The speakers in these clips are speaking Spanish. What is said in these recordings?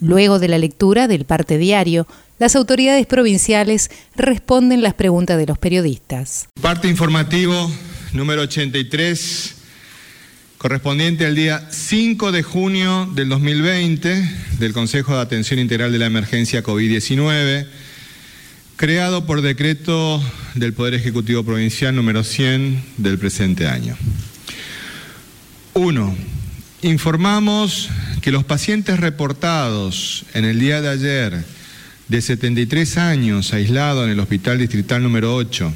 Luego de la lectura del parte diario, las autoridades provinciales responden las preguntas de los periodistas. Parte informativo número 83, correspondiente al día 5 de junio del 2020 del Consejo de Atención Integral de la Emergencia COVID-19, creado por decreto del Poder Ejecutivo Provincial número 100 del presente año. 1. Informamos que los pacientes reportados en el día de ayer de 73 años aislado en el Hospital Distrital número 8,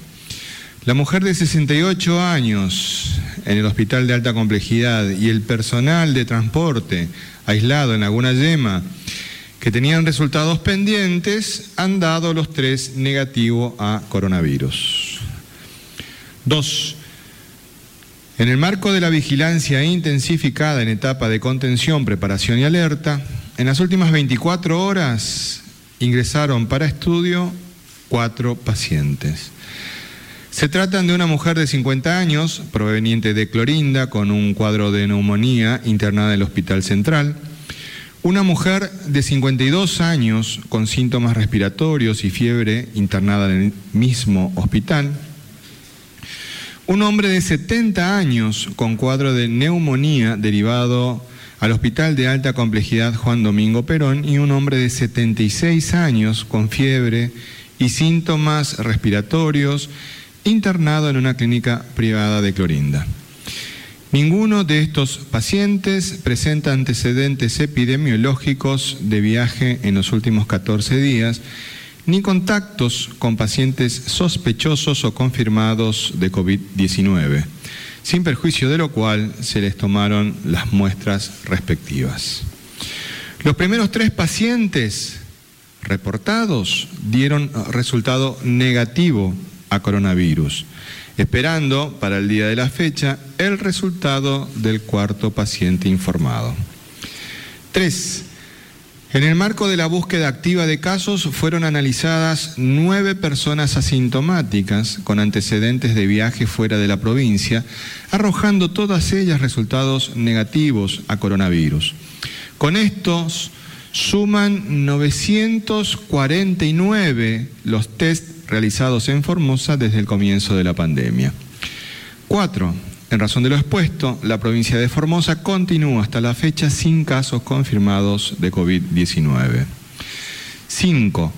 la mujer de 68 años en el Hospital de Alta Complejidad y el personal de transporte aislado en Laguna Yema, que tenían resultados pendientes, han dado los tres negativo a coronavirus. Dos, en el marco de la vigilancia intensificada en etapa de contención, preparación y alerta, en las últimas 24 horas ingresaron para estudio cuatro pacientes. Se tratan de una mujer de 50 años, proveniente de Clorinda, con un cuadro de neumonía internada en el Hospital Central. Una mujer de 52 años, con síntomas respiratorios y fiebre, internada en el mismo hospital un hombre de 70 años con cuadro de neumonía derivado al Hospital de Alta Complejidad Juan Domingo Perón y un hombre de 76 años con fiebre y síntomas respiratorios internado en una clínica privada de Clorinda. Ninguno de estos pacientes presenta antecedentes epidemiológicos de viaje en los últimos 14 días ni contactos con pacientes sospechosos o confirmados de COVID-19, sin perjuicio de lo cual se les tomaron las muestras respectivas. Los primeros tres pacientes reportados dieron resultado negativo a coronavirus, esperando para el día de la fecha el resultado del cuarto paciente informado. Tres, en el marco de la búsqueda activa de casos fueron analizadas nueve personas asintomáticas con antecedentes de viaje fuera de la provincia, arrojando todas ellas resultados negativos a coronavirus. Con estos suman 949 los test realizados en Formosa desde el comienzo de la pandemia. Cuatro, en razón de lo expuesto, la provincia de Formosa continúa hasta la fecha sin casos confirmados de COVID-19. 5.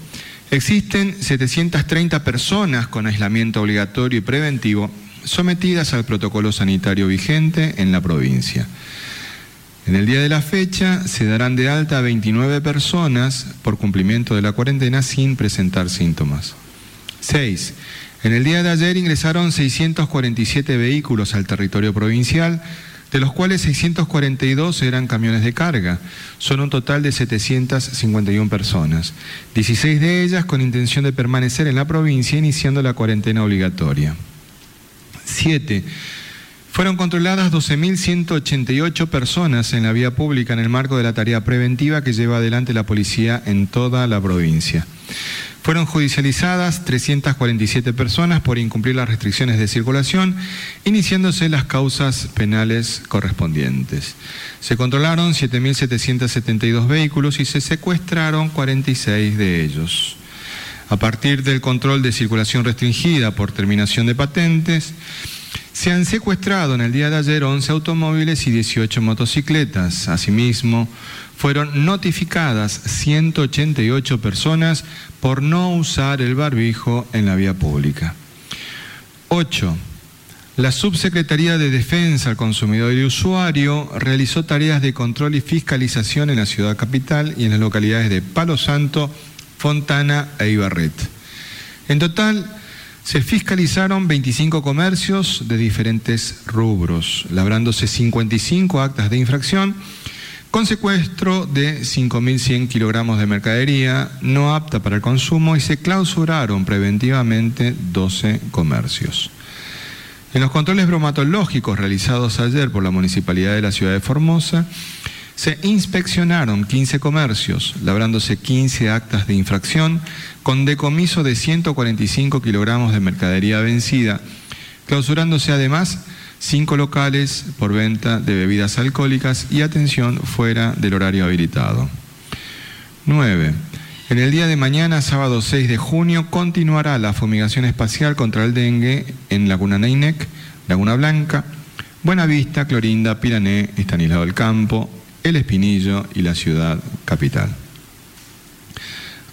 Existen 730 personas con aislamiento obligatorio y preventivo sometidas al protocolo sanitario vigente en la provincia. En el día de la fecha se darán de alta a 29 personas por cumplimiento de la cuarentena sin presentar síntomas. 6. En el día de ayer ingresaron 647 vehículos al territorio provincial, de los cuales 642 eran camiones de carga. Son un total de 751 personas, 16 de ellas con intención de permanecer en la provincia iniciando la cuarentena obligatoria. 7. Fueron controladas 12.188 personas en la vía pública en el marco de la tarea preventiva que lleva adelante la policía en toda la provincia. Fueron judicializadas 347 personas por incumplir las restricciones de circulación, iniciándose las causas penales correspondientes. Se controlaron 7.772 vehículos y se secuestraron 46 de ellos. A partir del control de circulación restringida por terminación de patentes, se han secuestrado en el día de ayer 11 automóviles y 18 motocicletas. Asimismo, fueron notificadas 188 personas por no usar el barbijo en la vía pública. 8. La Subsecretaría de Defensa al Consumidor y Usuario realizó tareas de control y fiscalización en la ciudad capital y en las localidades de Palo Santo, Fontana e Ibarret. En total, se fiscalizaron 25 comercios de diferentes rubros, labrándose 55 actas de infracción con secuestro de 5.100 kilogramos de mercadería no apta para el consumo y se clausuraron preventivamente 12 comercios. En los controles bromatológicos realizados ayer por la Municipalidad de la Ciudad de Formosa, se inspeccionaron 15 comercios, labrándose 15 actas de infracción con decomiso de 145 kilogramos de mercadería vencida, clausurándose además cinco locales por venta de bebidas alcohólicas y atención fuera del horario habilitado. 9. En el día de mañana, sábado 6 de junio, continuará la fumigación espacial contra el dengue en Laguna Neinec, Laguna Blanca, Buenavista, Clorinda, Pirané, Estanislao del Campo, El Espinillo y la ciudad capital.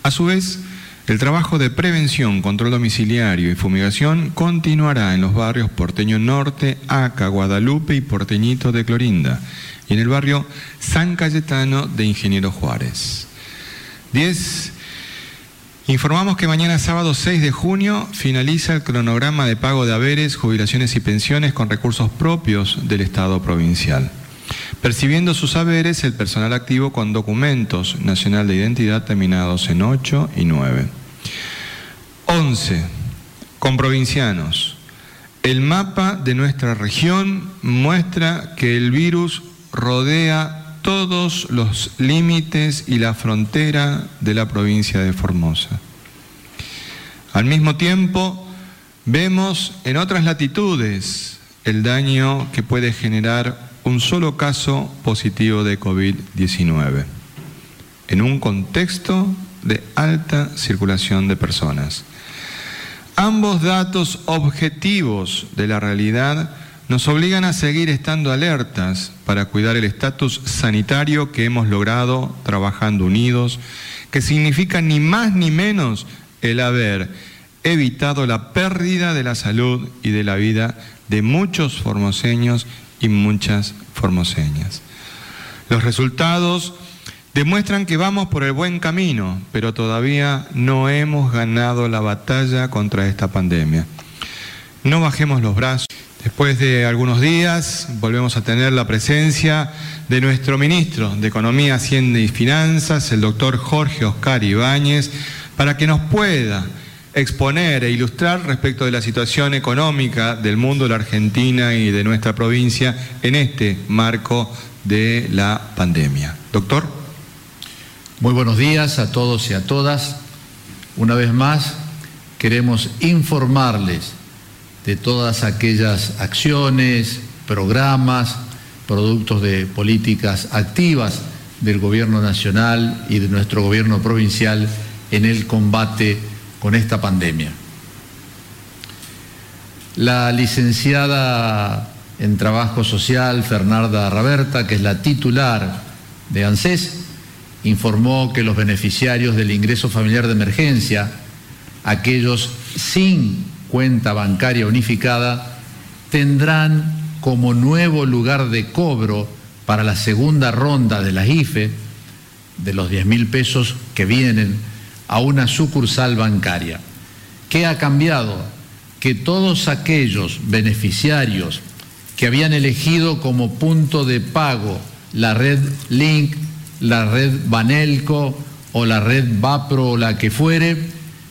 A su vez, el trabajo de prevención, control domiciliario y fumigación continuará en los barrios Porteño Norte, Aca, Guadalupe y Porteñito de Clorinda, y en el barrio San Cayetano de Ingeniero Juárez. 10. Informamos que mañana sábado 6 de junio finaliza el cronograma de pago de haberes, jubilaciones y pensiones con recursos propios del Estado provincial. Percibiendo sus haberes el personal activo con documentos nacional de identidad terminados en 8 y 9. 11. Con provincianos. El mapa de nuestra región muestra que el virus rodea todos los límites y la frontera de la provincia de Formosa. Al mismo tiempo, vemos en otras latitudes el daño que puede generar un solo caso positivo de COVID-19, en un contexto de alta circulación de personas. Ambos datos objetivos de la realidad nos obligan a seguir estando alertas para cuidar el estatus sanitario que hemos logrado trabajando unidos, que significa ni más ni menos el haber evitado la pérdida de la salud y de la vida de muchos formoseños y muchas formoseñas. Los resultados demuestran que vamos por el buen camino, pero todavía no hemos ganado la batalla contra esta pandemia. No bajemos los brazos. Después de algunos días volvemos a tener la presencia de nuestro ministro de Economía, Hacienda y Finanzas, el doctor Jorge Oscar Ibáñez, para que nos pueda exponer e ilustrar respecto de la situación económica del mundo la Argentina y de nuestra provincia en este marco de la pandemia. Doctor. Muy buenos días a todos y a todas. Una vez más, queremos informarles de todas aquellas acciones, programas, productos de políticas activas del Gobierno Nacional y de nuestro Gobierno Provincial en el combate con esta pandemia. La licenciada en Trabajo Social, Fernanda Raberta, que es la titular de ANSES, informó que los beneficiarios del ingreso familiar de emergencia, aquellos sin cuenta bancaria unificada, tendrán como nuevo lugar de cobro para la segunda ronda de la IFE, de los 10 mil pesos que vienen, a una sucursal bancaria. ¿Qué ha cambiado? Que todos aquellos beneficiarios que habían elegido como punto de pago la red Link, la red Banelco o la red Vapro o la que fuere,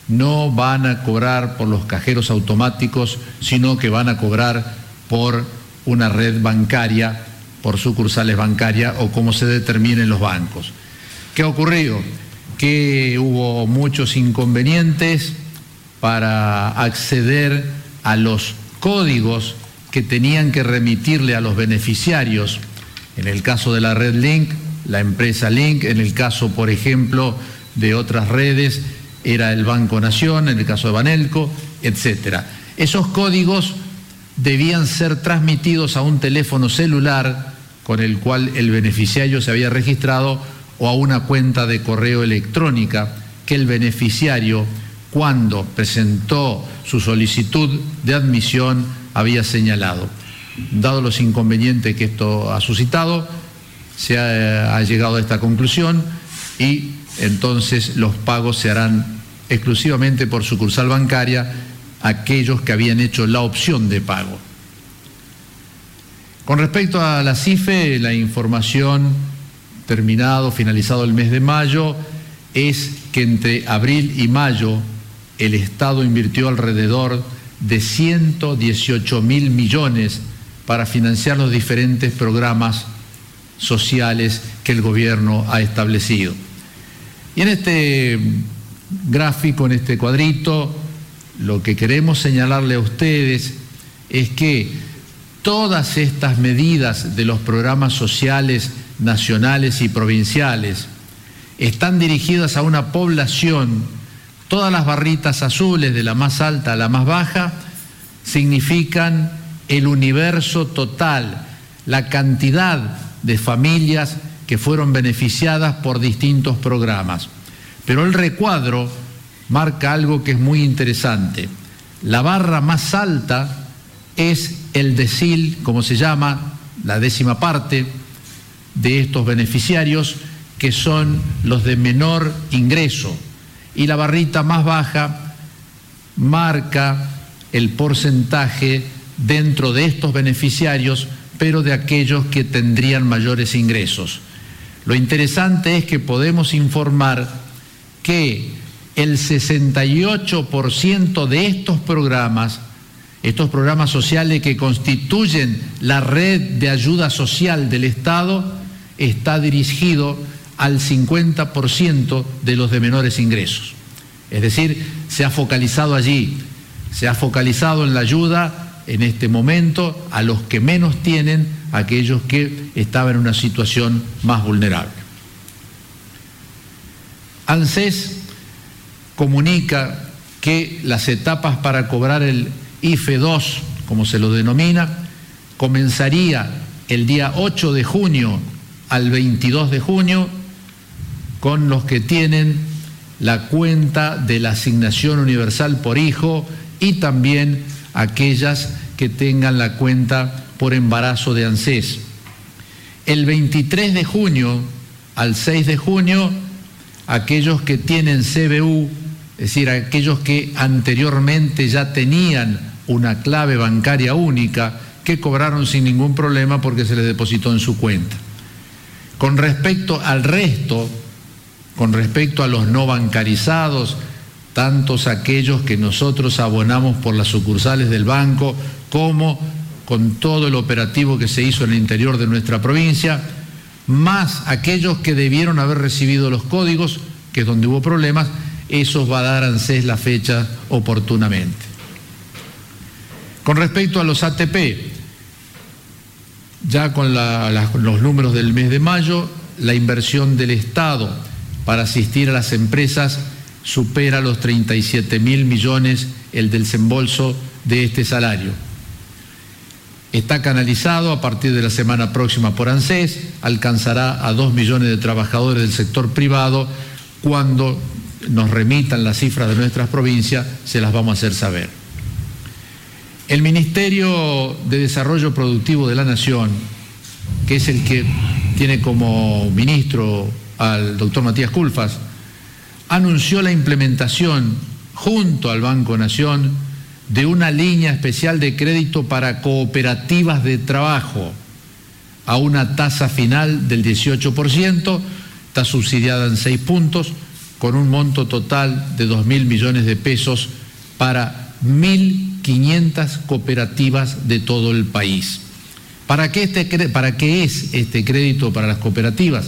no van a cobrar por los cajeros automáticos, sino que van a cobrar por una red bancaria, por sucursales bancarias o como se determinen los bancos. ¿Qué ha ocurrido? Que hubo muchos inconvenientes para acceder a los códigos que tenían que remitirle a los beneficiarios. En el caso de la red Link, la empresa Link, en el caso, por ejemplo, de otras redes, era el Banco Nación, en el caso de Banelco, etc. Esos códigos debían ser transmitidos a un teléfono celular con el cual el beneficiario se había registrado o a una cuenta de correo electrónica que el beneficiario, cuando presentó su solicitud de admisión, había señalado. Dado los inconvenientes que esto ha suscitado, se ha, ha llegado a esta conclusión y entonces los pagos se harán exclusivamente por sucursal bancaria aquellos que habían hecho la opción de pago. Con respecto a la CIFE, la información terminado, finalizado el mes de mayo, es que entre abril y mayo el Estado invirtió alrededor de 118 mil millones para financiar los diferentes programas sociales que el gobierno ha establecido. Y en este gráfico, en este cuadrito, lo que queremos señalarle a ustedes es que todas estas medidas de los programas sociales nacionales y provinciales están dirigidas a una población, todas las barritas azules de la más alta a la más baja, significan el universo total, la cantidad de familias que fueron beneficiadas por distintos programas. Pero el recuadro marca algo que es muy interesante. La barra más alta es el decil, como se llama, la décima parte de estos beneficiarios, que son los de menor ingreso. Y la barrita más baja marca el porcentaje dentro de estos beneficiarios, pero de aquellos que tendrían mayores ingresos. Lo interesante es que podemos informar que el 68% de estos programas, estos programas sociales que constituyen la red de ayuda social del Estado, está dirigido al 50% de los de menores ingresos. Es decir, se ha focalizado allí, se ha focalizado en la ayuda en este momento a los que menos tienen, aquellos que estaban en una situación más vulnerable. ANSES comunica que las etapas para cobrar el IFE 2, como se lo denomina, comenzaría el día 8 de junio al 22 de junio con los que tienen la cuenta de la asignación universal por hijo y también aquellas que tengan la cuenta por embarazo de ANSES. El 23 de junio al 6 de junio, aquellos que tienen CBU, es decir, aquellos que anteriormente ya tenían una clave bancaria única, que cobraron sin ningún problema porque se les depositó en su cuenta. Con respecto al resto, con respecto a los no bancarizados, tantos aquellos que nosotros abonamos por las sucursales del banco, como con todo el operativo que se hizo en el interior de nuestra provincia, más aquellos que debieron haber recibido los códigos, que es donde hubo problemas, esos va a dar ANSES la fecha oportunamente. Con respecto a los ATP, ya con los números del mes de mayo, la inversión del Estado para asistir a las empresas supera los 37 mil millones el desembolso de este salario. Está canalizado a partir de la semana próxima por ANSES, alcanzará a 2 millones de trabajadores del sector privado. Cuando nos remitan las cifras de nuestras provincias, se las vamos a hacer saber. El Ministerio de Desarrollo Productivo de la Nación, que es el que tiene como ministro al doctor Matías Culfas, anunció la implementación junto al Banco Nación de una línea especial de crédito para cooperativas de trabajo a una tasa final del 18%, está subsidiada en seis puntos, con un monto total de 2 mil millones de pesos para mil 500 cooperativas de todo el país. ¿Para qué, este, ¿Para qué es este crédito para las cooperativas?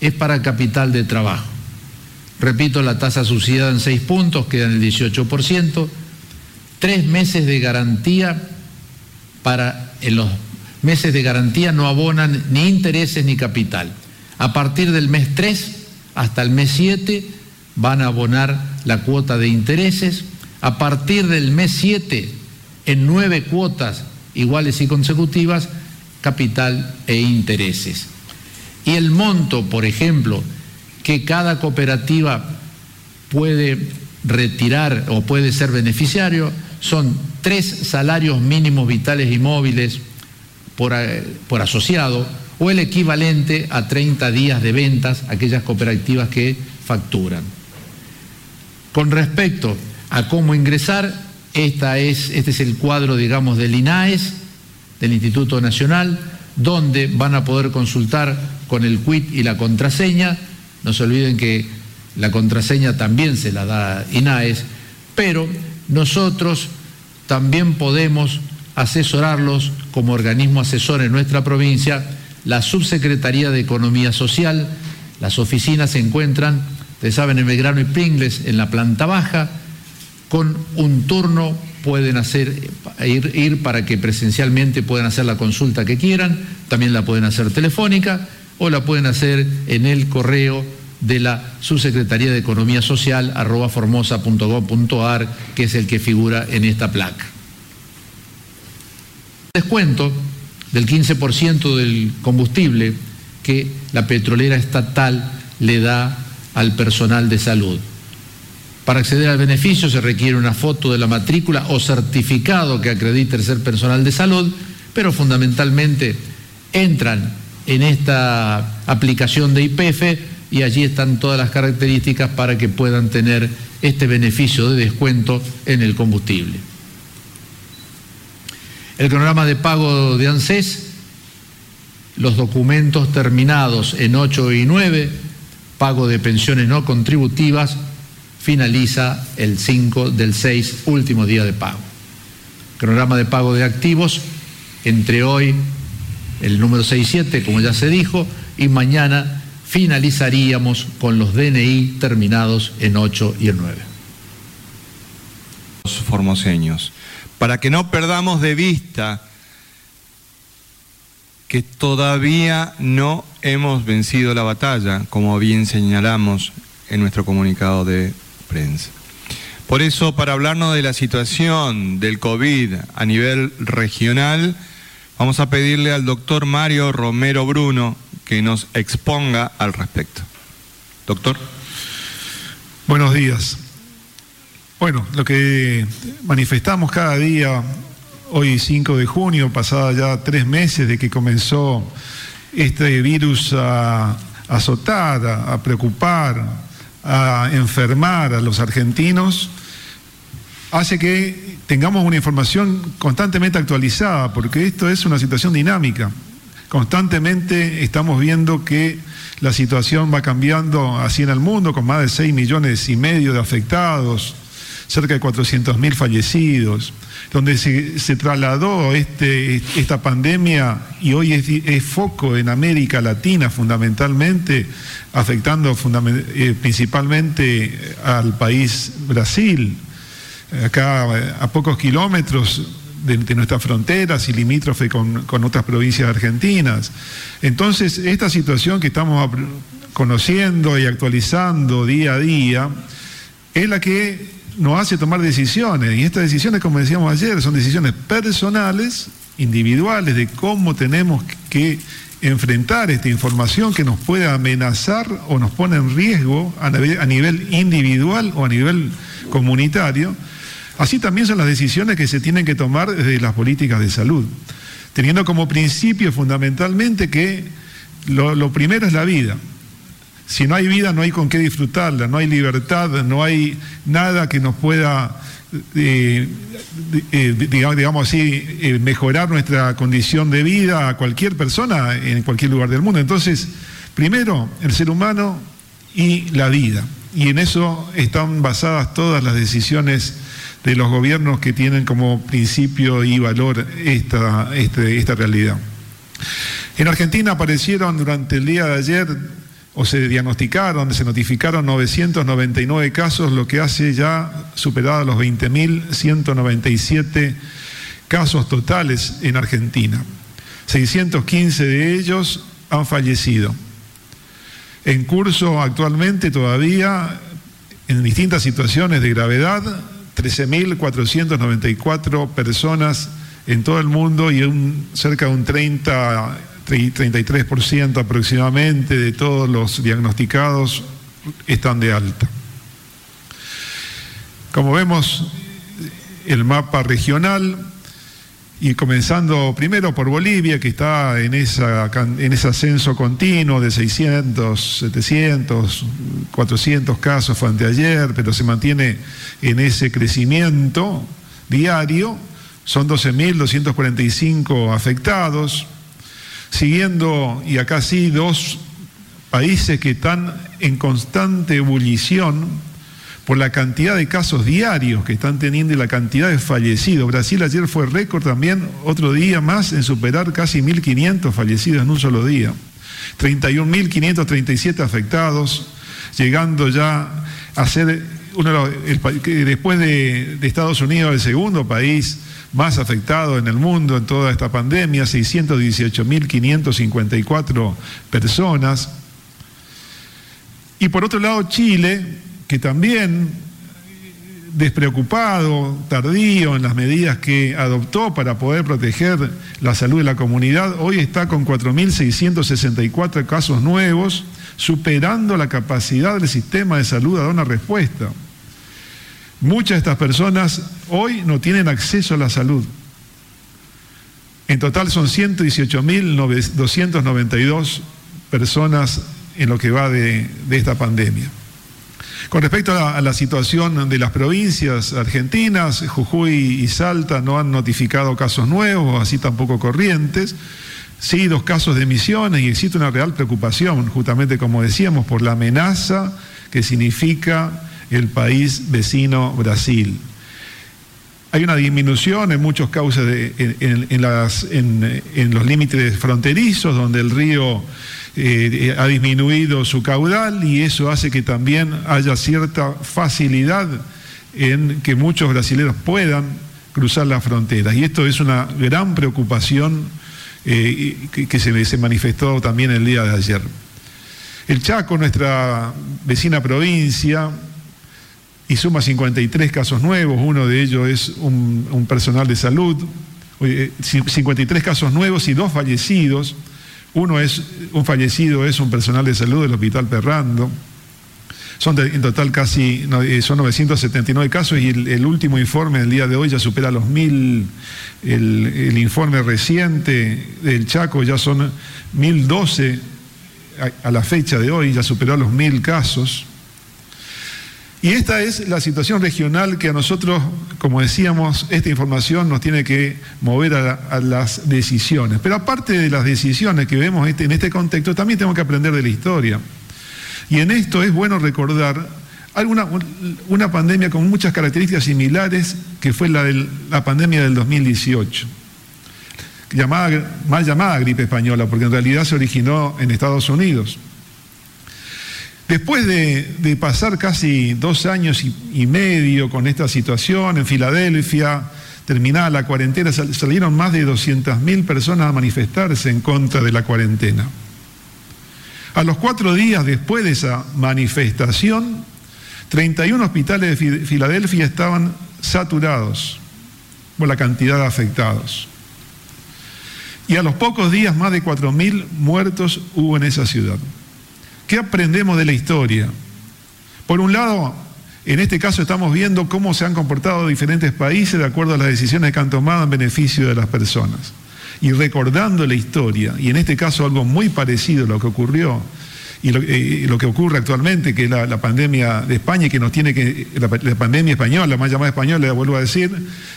Es para capital de trabajo. Repito, la tasa subsidiada en 6 puntos queda en el 18%, tres meses de garantía para en los meses de garantía no abonan ni intereses ni capital. A partir del mes 3 hasta el mes 7 van a abonar la cuota de intereses a partir del mes 7 en nueve cuotas iguales y consecutivas, capital e intereses. Y el monto, por ejemplo, que cada cooperativa puede retirar o puede ser beneficiario son tres salarios mínimos vitales y móviles por, eh, por asociado o el equivalente a 30 días de ventas aquellas cooperativas que facturan. Con respecto a cómo ingresar, esta es, este es el cuadro, digamos, del INAES, del Instituto Nacional, donde van a poder consultar con el quit y la contraseña. No se olviden que la contraseña también se la da INAES, pero nosotros también podemos asesorarlos como organismo asesor en nuestra provincia, la Subsecretaría de Economía Social. Las oficinas se encuentran, ustedes saben, en Belgrano y Pringles, en la planta baja, con un turno pueden hacer, ir, ir para que presencialmente puedan hacer la consulta que quieran, también la pueden hacer telefónica o la pueden hacer en el correo de la Subsecretaría de Economía Social arroba formosa.gov.ar, que es el que figura en esta placa. Descuento del 15% del combustible que la petrolera estatal le da al personal de salud. Para acceder al beneficio se requiere una foto de la matrícula o certificado que acredite el ser personal de salud, pero fundamentalmente entran en esta aplicación de IPF y allí están todas las características para que puedan tener este beneficio de descuento en el combustible. El cronograma de pago de ANSES, los documentos terminados en 8 y 9, pago de pensiones no contributivas, finaliza el 5 del 6, último día de pago. Cronograma de pago de activos, entre hoy el número 67, como ya se dijo, y mañana finalizaríamos con los DNI terminados en 8 y en 9. Los formoseños, para que no perdamos de vista que todavía no hemos vencido la batalla, como bien señalamos en nuestro comunicado de prensa. Por eso, para hablarnos de la situación del COVID a nivel regional, vamos a pedirle al doctor Mario Romero Bruno, que nos exponga al respecto. Doctor. Buenos días. Bueno, lo que manifestamos cada día, hoy 5 de junio, pasada ya tres meses de que comenzó este virus a azotar, a preocupar, a enfermar a los argentinos, hace que tengamos una información constantemente actualizada, porque esto es una situación dinámica. Constantemente estamos viendo que la situación va cambiando así en el mundo, con más de 6 millones y medio de afectados, cerca de 400 mil fallecidos, donde se, trasladó este, esta pandemia y hoy es, foco en América Latina fundamentalmente, afectando eh, principalmente al país Brasil, acá a pocos kilómetros de, nuestras fronteras y limítrofe con, otras provincias argentinas. Entonces, esta situación que estamos conociendo y actualizando día a día es la que nos hace tomar decisiones. Y estas decisiones, como decíamos ayer, son decisiones personales, individuales, de cómo tenemos que enfrentar esta información que nos puede amenazar o nos pone en riesgo a nivel individual o a nivel comunitario Así también son las decisiones que se tienen que tomar desde las políticas de salud, teniendo como principio fundamentalmente que lo, primero es la vida. Si no hay vida, no hay con qué disfrutarla, no hay libertad, no hay nada que nos pueda, eh, eh, digamos así, eh, mejorar nuestra condición de vida a cualquier persona en cualquier lugar del mundo. Entonces, primero, el ser humano y la vida. Y en eso están basadas todas las decisiones de los gobiernos que tienen como principio y valor esta, este, esta realidad. En Argentina aparecieron durante el día de ayer, o se diagnosticaron, se notificaron 999 casos, lo que hace ya superado los 20.197 casos totales en Argentina. 615 de ellos han fallecido. En curso actualmente todavía, en distintas situaciones de gravedad, 13.494 personas en todo el mundo y un, cerca de un 30, 33% aproximadamente de todos los diagnosticados están de alta. Como vemos, el mapa regional y comenzando primero por Bolivia, que está en, esa, en ese ascenso continuo de 600, 700, 400 casos fue anteayer, pero se mantiene en ese crecimiento diario. Son 12.245 afectados. Siguiendo, y acá sí, dos países que están en constante ebullición por la cantidad de casos diarios que están teniendo y la cantidad de fallecidos. Brasil ayer fue récord también, otro día más, en superar casi 1.500 fallecidos en un solo día. 31.537 afectados, llegando ya a ser después de, de Estados Unidos el segundo país más afectado en el mundo en toda esta pandemia, 618.554 personas. Y por otro lado, Chile, que también despreocupado, tardío en las medidas que adoptó para poder proteger la salud de la comunidad, hoy está con 4.664 casos nuevos, superando la capacidad del sistema de salud a dar una respuesta. Muchas de estas personas hoy no tienen acceso a la salud. En total son 118.292 personas en lo que va de, esta pandemia. Con respecto a la, situación de las provincias argentinas, Jujuy y Salta no han notificado casos nuevos, así tampoco Corrientes. Sí, dos casos de emisiones y existe una real preocupación, justamente como decíamos, por la amenaza que significa el país vecino Brasil. Hay una disminución en muchos causas en, los límites fronterizos, donde el río eh, ha disminuido su caudal y eso hace que también haya cierta facilidad en que muchos brasileños puedan cruzar las fronteras. Y esto es una gran preocupación eh, que, se, se manifestó también el día de ayer. El Chaco, nuestra vecina provincia, y suma 53 casos nuevos, uno de ellos es un, personal de salud, 53 eh, casos nuevos y dos fallecidos, uno es, un fallecido es un personal de salud del Hospital Perrando, son en total casi, eh, son 979 casos y el, último informe del día de hoy ya supera los mil, el, informe reciente del Chaco ya son 1012 a, a la fecha de hoy, ya superó los mil casos. Y esta es la situación regional que a nosotros, como decíamos, esta información nos tiene que mover a, las decisiones. Pero aparte de las decisiones que vemos este, en este contexto, también tenemos que aprender de la historia. Y en esto es bueno recordar alguna, una pandemia con muchas características similares, que fue la, la pandemia del 2018. Llamada, mal llamada gripe española, porque en realidad se originó en Estados Unidos. Después de, pasar casi dos años y, medio con esta situación en Filadelfia, terminada la cuarentena, salieron más de 200.000 personas a manifestarse en contra de la cuarentena. A los cuatro días después de esa manifestación, 31 hospitales de Filadelfia estaban saturados por la cantidad de afectados. Y a los pocos días más de 4.000 muertos hubo en esa ciudad. ¿Qué aprendemos de la historia? Por un lado, en este caso estamos viendo cómo se han comportado diferentes países de acuerdo a las decisiones que han tomado en beneficio de las personas. Y recordando la historia, y en este caso algo muy parecido a lo que ocurrió y lo, que ocurre actualmente, que es la, pandemia de España, que nos tiene que, la, la pandemia española, la más llamada española, le vuelvo a decir,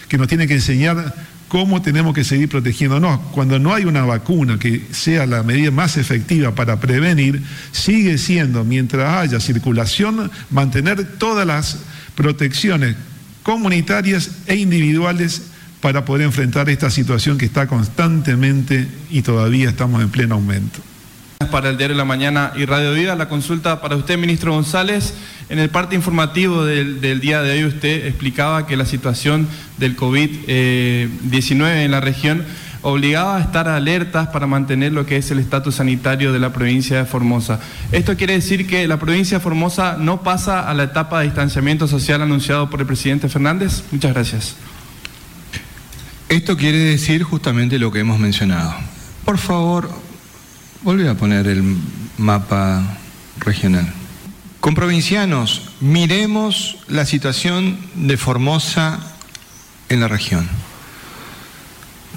que nos tiene que enseñar cómo tenemos que seguir protegiéndonos. Cuando no hay una vacuna que sea la medida más efectiva para prevenir, sigue siendo, mientras haya circulación, mantener todas las protecciones comunitarias e individuales para poder enfrentar esta situación que está constantemente y todavía estamos en pleno aumento. Para el diario de la mañana y Radio Vida, la consulta para usted, ministro González. En el parte informativo del, día de hoy usted explicaba que la situación del COVID-19 en la región obligaba a estar alertas para mantener lo que es el estatus sanitario de la provincia de Formosa. Esto quiere decir que la provincia de Formosa no pasa a la etapa de distanciamiento social anunciado por el presidente Fernández. Muchas gracias. Esto quiere decir justamente lo que hemos mencionado. Por favor, volví a poner el mapa regional. Con provincianos, miremos la situación de Formosa en la región.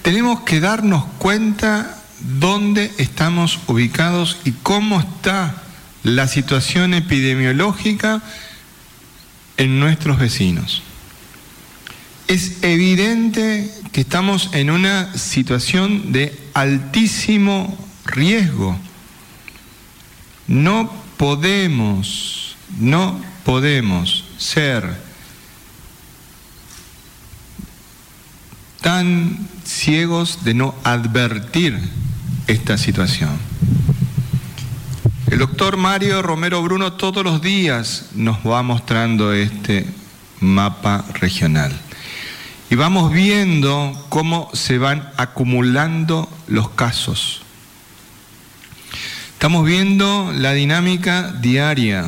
Tenemos que darnos cuenta dónde estamos ubicados y cómo está la situación epidemiológica en nuestros vecinos. Es evidente que estamos en una situación de altísimo riesgo. No podemos No podemos ser tan ciegos de no advertir esta situación. El doctor Mario Romero Bruno todos los días nos va mostrando este mapa regional. Y vamos viendo cómo se van acumulando los casos. Estamos viendo la dinámica diaria.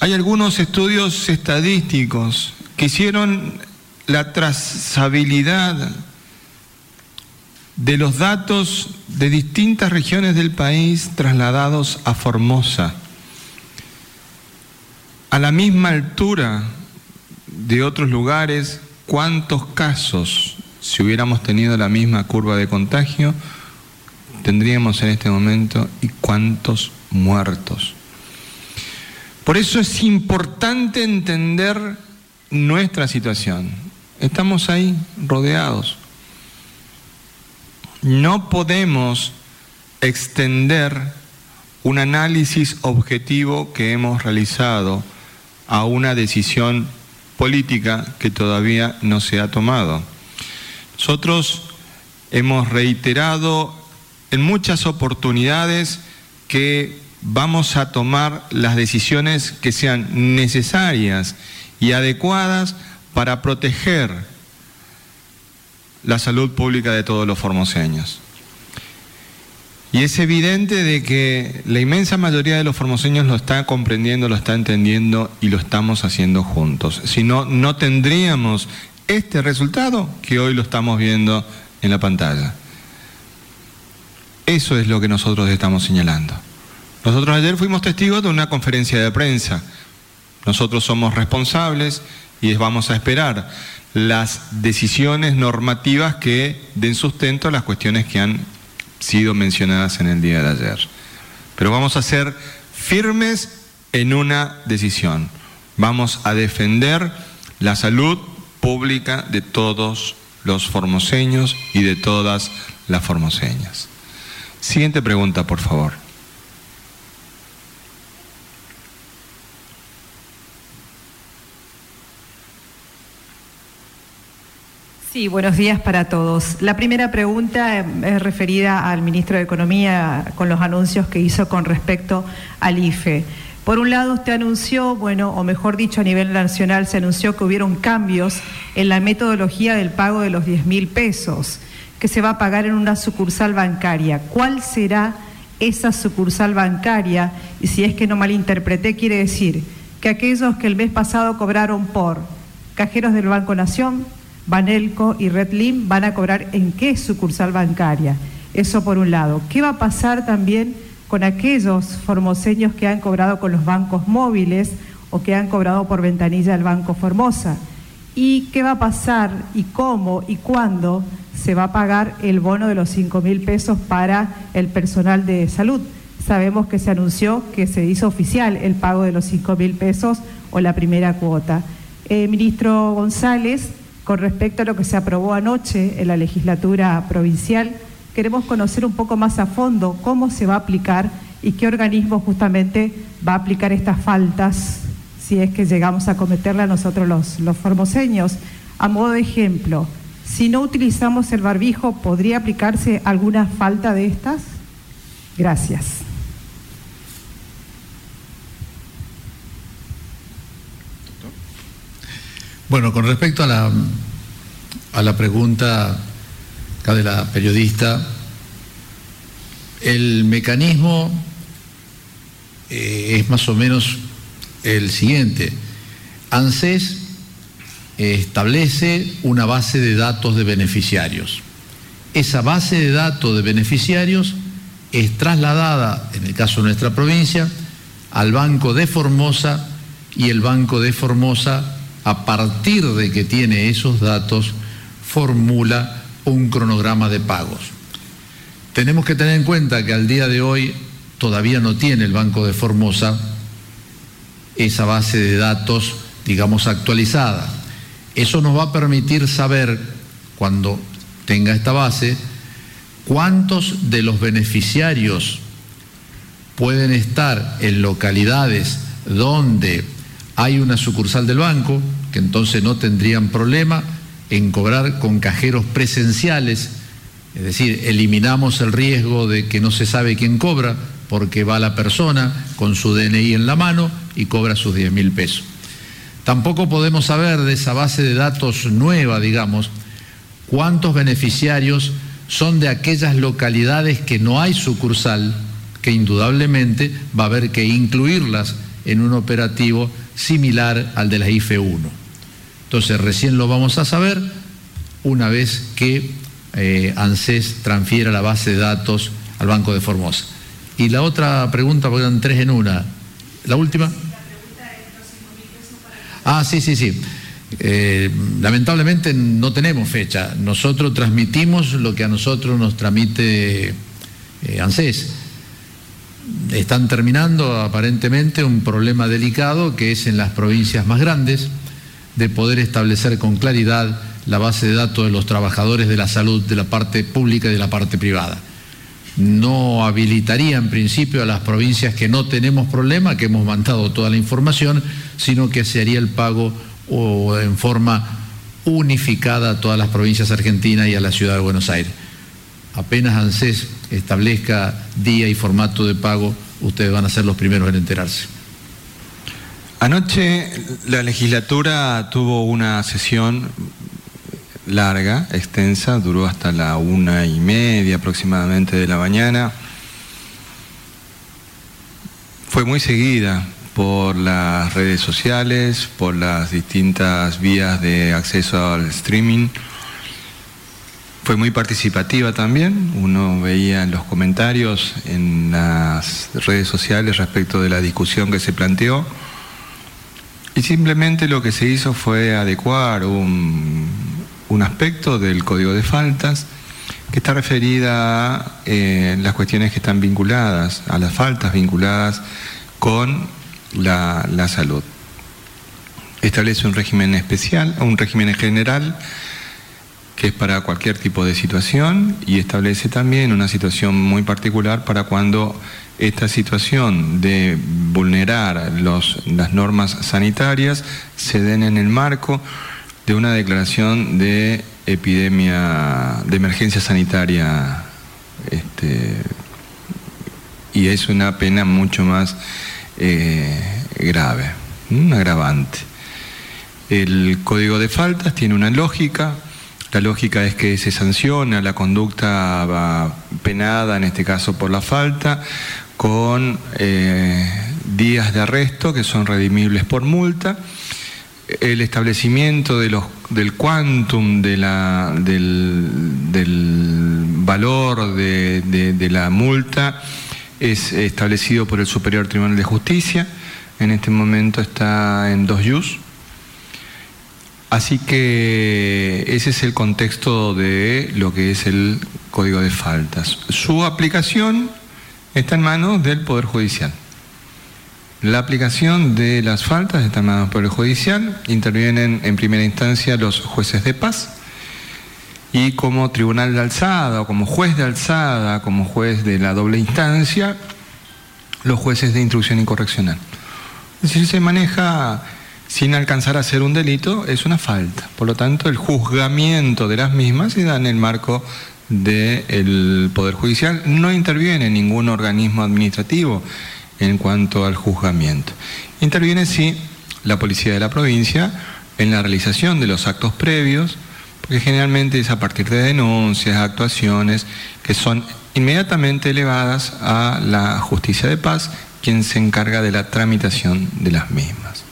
Hay algunos estudios estadísticos que hicieron la trazabilidad de los datos de distintas regiones del país trasladados a Formosa a la misma altura de otros lugares, ¿cuántos casos, si hubiéramos tenido la misma curva de contagio, tendríamos en este momento y cuántos muertos? Por eso es importante entender nuestra situación. Estamos ahí rodeados. No podemos extender un análisis objetivo que hemos realizado a una decisión política que todavía no se ha tomado. Nosotros hemos reiterado en muchas oportunidades que vamos a tomar las decisiones que sean necesarias y adecuadas para proteger la salud pública de todos los formoseños. Y es evidente de que la inmensa mayoría de los formoseños lo está comprendiendo, lo está entendiendo y lo estamos haciendo juntos. Si no, no tendríamos este resultado que hoy lo estamos viendo en la pantalla. Eso es lo que nosotros estamos señalando. Nosotros ayer fuimos testigos de una conferencia de prensa. Nosotros somos responsables y vamos a esperar las decisiones normativas que den sustento a las cuestiones que han sido mencionadas en el día de ayer. Pero vamos a ser firmes en una decisión. Vamos a defender la salud pública de todos los formoseños y de todas las formoseñas. Siguiente pregunta, por favor. Sí, buenos días para todos. La primera pregunta es referida al ministro de Economía con los anuncios que hizo con respecto al IFE. Por un lado, usted anunció, bueno, o mejor dicho, a nivel nacional se anunció que hubieron cambios en la metodología del pago de los 10 mil pesos, que se va a pagar en una sucursal bancaria. ¿Cuál será esa sucursal bancaria? Y si es que no malinterpreté, quiere decir que aquellos que el mes pasado cobraron por cajeros del Banco Nación, Banelco y Redlim van a cobrar en qué sucursal bancaria. Eso por un lado. ¿Qué va a pasar también con aquellos formoseños que han cobrado con los bancos móviles o que han cobrado por ventanilla del Banco Formosa? ¿Y qué va a pasar y cómo y cuándo se va a pagar el bono de los 5 mil pesos para el personal de salud? Sabemos que se anunció que se hizo oficial el pago de los 5 mil pesos o la primera cuota. Eh, ministro González, con respecto a lo que se aprobó anoche en la legislatura provincial, queremos conocer un poco más a fondo cómo se va a aplicar y qué organismo justamente va a aplicar estas faltas si es que llegamos a cometerla nosotros los, los formoseños. A modo de ejemplo, si no utilizamos el barbijo, ¿podría aplicarse alguna falta de estas? Gracias. Bueno, con respecto a la, a la pregunta acá de la periodista, el mecanismo eh, es más o menos el siguiente. ANSES establece una base de datos de beneficiarios. Esa base de datos de beneficiarios es trasladada, en el caso de nuestra provincia, al Banco de Formosa y el Banco de Formosa a partir de que tiene esos datos, formula un cronograma de pagos. Tenemos que tener en cuenta que al día de hoy todavía no tiene el Banco de Formosa esa base de datos, digamos, actualizada. Eso nos va a permitir saber, cuando tenga esta base, cuántos de los beneficiarios pueden estar en localidades donde hay una sucursal del banco, que entonces no tendrían problema en cobrar con cajeros presenciales, es decir, eliminamos el riesgo de que no se sabe quién cobra, porque va la persona con su DNI en la mano y cobra sus 10 mil pesos. Tampoco podemos saber de esa base de datos nueva, digamos, cuántos beneficiarios son de aquellas localidades que no hay sucursal, que indudablemente va a haber que incluirlas en un operativo similar al de la IFE 1. Entonces recién lo vamos a saber una vez que eh, ANSES transfiera la base de datos al Banco de Formosa. Y la otra pregunta, porque eran tres en una. ¿La última? Ah, sí, sí, sí. Eh, lamentablemente no tenemos fecha. Nosotros transmitimos lo que a nosotros nos tramite eh, ANSES. Están terminando aparentemente un problema delicado que es en las provincias más grandes de poder establecer con claridad la base de datos de los trabajadores de la salud de la parte pública y de la parte privada. No habilitaría en principio a las provincias que no tenemos problema, que hemos mandado toda la información, sino que se haría el pago o en forma unificada a todas las provincias argentinas y a la ciudad de Buenos Aires. Apenas ANSES establezca día y formato de pago, ustedes van a ser los primeros en enterarse. Anoche la legislatura tuvo una sesión larga, extensa, duró hasta la una y media aproximadamente de la mañana. Fue muy seguida, por las redes sociales, por las distintas vías de acceso al streaming. Fue muy participativa también, uno veía los comentarios en las redes sociales respecto de la discusión que se planteó y simplemente lo que se hizo fue adecuar un, aspecto del código de faltas que está referida a eh, las cuestiones que están vinculadas, a las faltas vinculadas con la, salud. Establece un régimen especial, un régimen general que es para cualquier tipo de situación y establece también una situación muy particular para cuando esta situación de vulnerar las normas sanitarias se den en el marco de una declaración de epidemia, de emergencia sanitaria, este, y es una pena mucho más eh, grave, un agravante. El código de faltas tiene una lógica, la lógica es que se sanciona la conducta penada, en este caso por la falta, con eh, días de arresto que son redimibles por multa, el establecimiento de del quantum de la, del, valor de la multa es establecido por el Superior Tribunal de Justicia, en este momento está en dos yus. Así que ese es el contexto de lo que es el Código de Faltas. Su aplicación está en manos del Poder Judicial. La aplicación de las faltas está en manos del Poder Judicial. Intervienen en primera instancia los jueces de paz y como tribunal de alzada o como juez de alzada, como juez de la doble instancia, los jueces de instrucción y correccional. Si se maneja sin alcanzar a ser un delito, es una falta. Por lo tanto, el juzgamiento de las mismas se da en el marco del Poder Judicial. No interviene ningún organismo administrativo en cuanto al juzgamiento. Interviene, sí, la Policía de la provincia en la realización de los actos previos, porque generalmente es a partir de denuncias, actuaciones que son inmediatamente elevadas a la justicia de paz, quien se encarga de la tramitación de las mismas.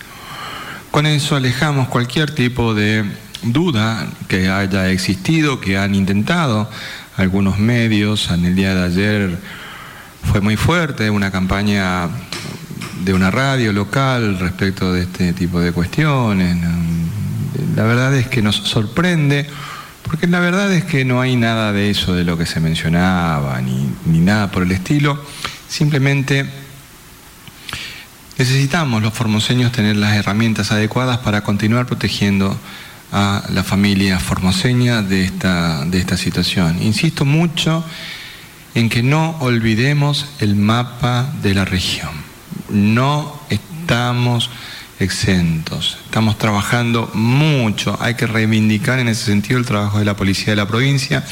Con eso alejamos cualquier tipo de duda que haya existido, que han intentado algunos medios. En el día de ayer fue muy fuerte una campaña de una radio local respecto de este tipo de cuestiones la verdad es que nos sorprende, porque la verdad es que no hay nada de eso de lo que se mencionaba, ni, nada por el estilo. Simplemente necesitamos los formoseños tener las herramientas adecuadas para continuar protegiendo a la familia formoseña de esta, de esta situación. Insisto mucho en que no olvidemos el mapa de la región. No estamos exentos. Estamos trabajando mucho. Hay que reivindicar en ese sentido el trabajo de la policía de la provincia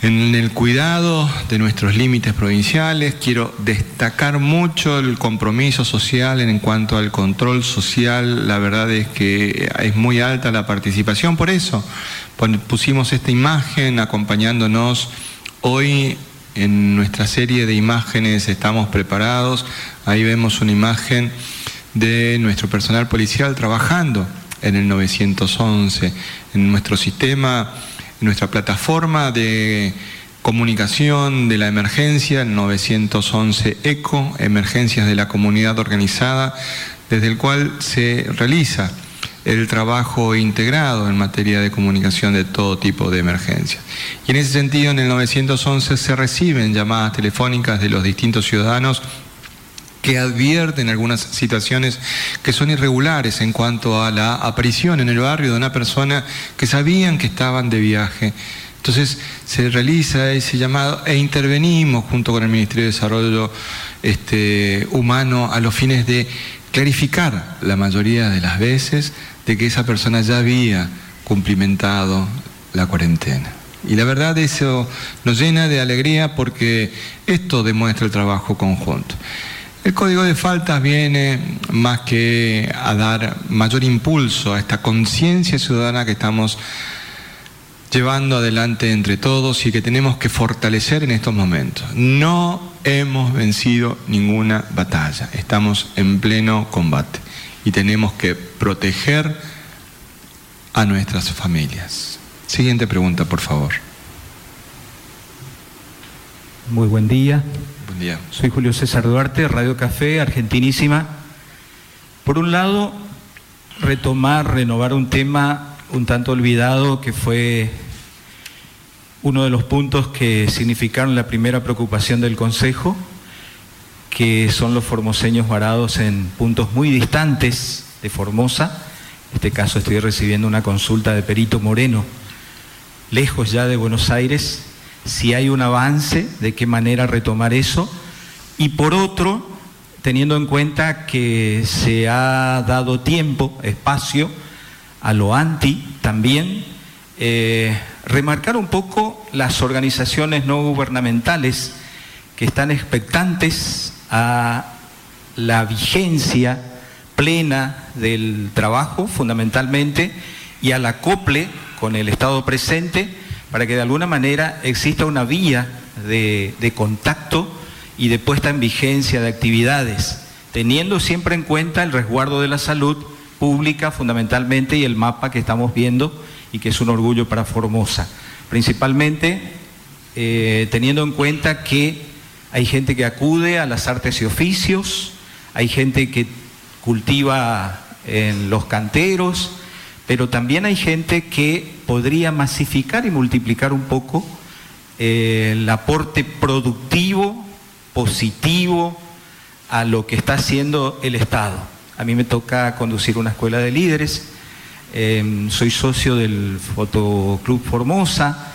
en el cuidado de nuestros límites provinciales. Quiero destacar mucho el compromiso social en cuanto al control social. La verdad es que es muy alta la participación. Por eso pusimos esta imagen acompañándonos hoy en nuestra serie de imágenes. Estamos preparados. Ahí vemos una imagen de nuestro personal policial trabajando en el 911, en nuestro sistema nuestra plataforma de comunicación de la emergencia, el 911 ECO, Emergencias de la Comunidad Organizada, desde el cual se realiza el trabajo integrado en materia de comunicación de todo tipo de emergencias. Y en ese sentido, en el 911 se reciben llamadas telefónicas de los distintos ciudadanos que advierten algunas situaciones que son irregulares en cuanto a la aparición en el barrio de una persona que sabían que estaban de viaje. Entonces se realiza ese llamado e intervenimos junto con el Ministerio de Desarrollo este, Humano a los fines de clarificar la mayoría de las veces de que esa persona ya había cumplimentado la cuarentena. Y la verdad eso nos llena de alegría porque esto demuestra el trabajo conjunto. El código de faltas viene más que a dar mayor impulso a esta conciencia ciudadana que estamos llevando adelante entre todos y que tenemos que fortalecer en estos momentos. No hemos vencido ninguna batalla, estamos en pleno combate y tenemos que proteger a nuestras familias. Siguiente pregunta, por favor. Muy buen día. Soy Julio César Duarte, Radio Café, Argentinísima. Por un lado, retomar, renovar un tema un tanto olvidado que fue uno de los puntos que significaron la primera preocupación del Consejo, que son los formoseños varados en puntos muy distantes de Formosa. En este caso estoy recibiendo una consulta de Perito Moreno, lejos ya de Buenos Aires, si hay un avance, de qué manera retomar eso. Y por otro, teniendo en cuenta que se ha dado tiempo, espacio a lo anti también, eh, remarcar un poco las organizaciones no gubernamentales que están expectantes a la vigencia plena del trabajo, fundamentalmente, y al acople con el Estado presente para que de alguna manera exista una vía de, contacto y de puesta en vigencia de actividades, teniendo siempre en cuenta el resguardo de la salud pública fundamentalmente y el mapa que estamos viendo y que es un orgullo para Formosa. Principalmente eh, teniendo en cuenta que hay gente que acude a las artes y oficios, hay gente que cultiva en los canteros, pero también hay gente que podría masificar y multiplicar un poco eh, el aporte productivo, positivo a lo que está haciendo el Estado. A mí me toca conducir una escuela de líderes, em, soy socio del Fotoclub Formosa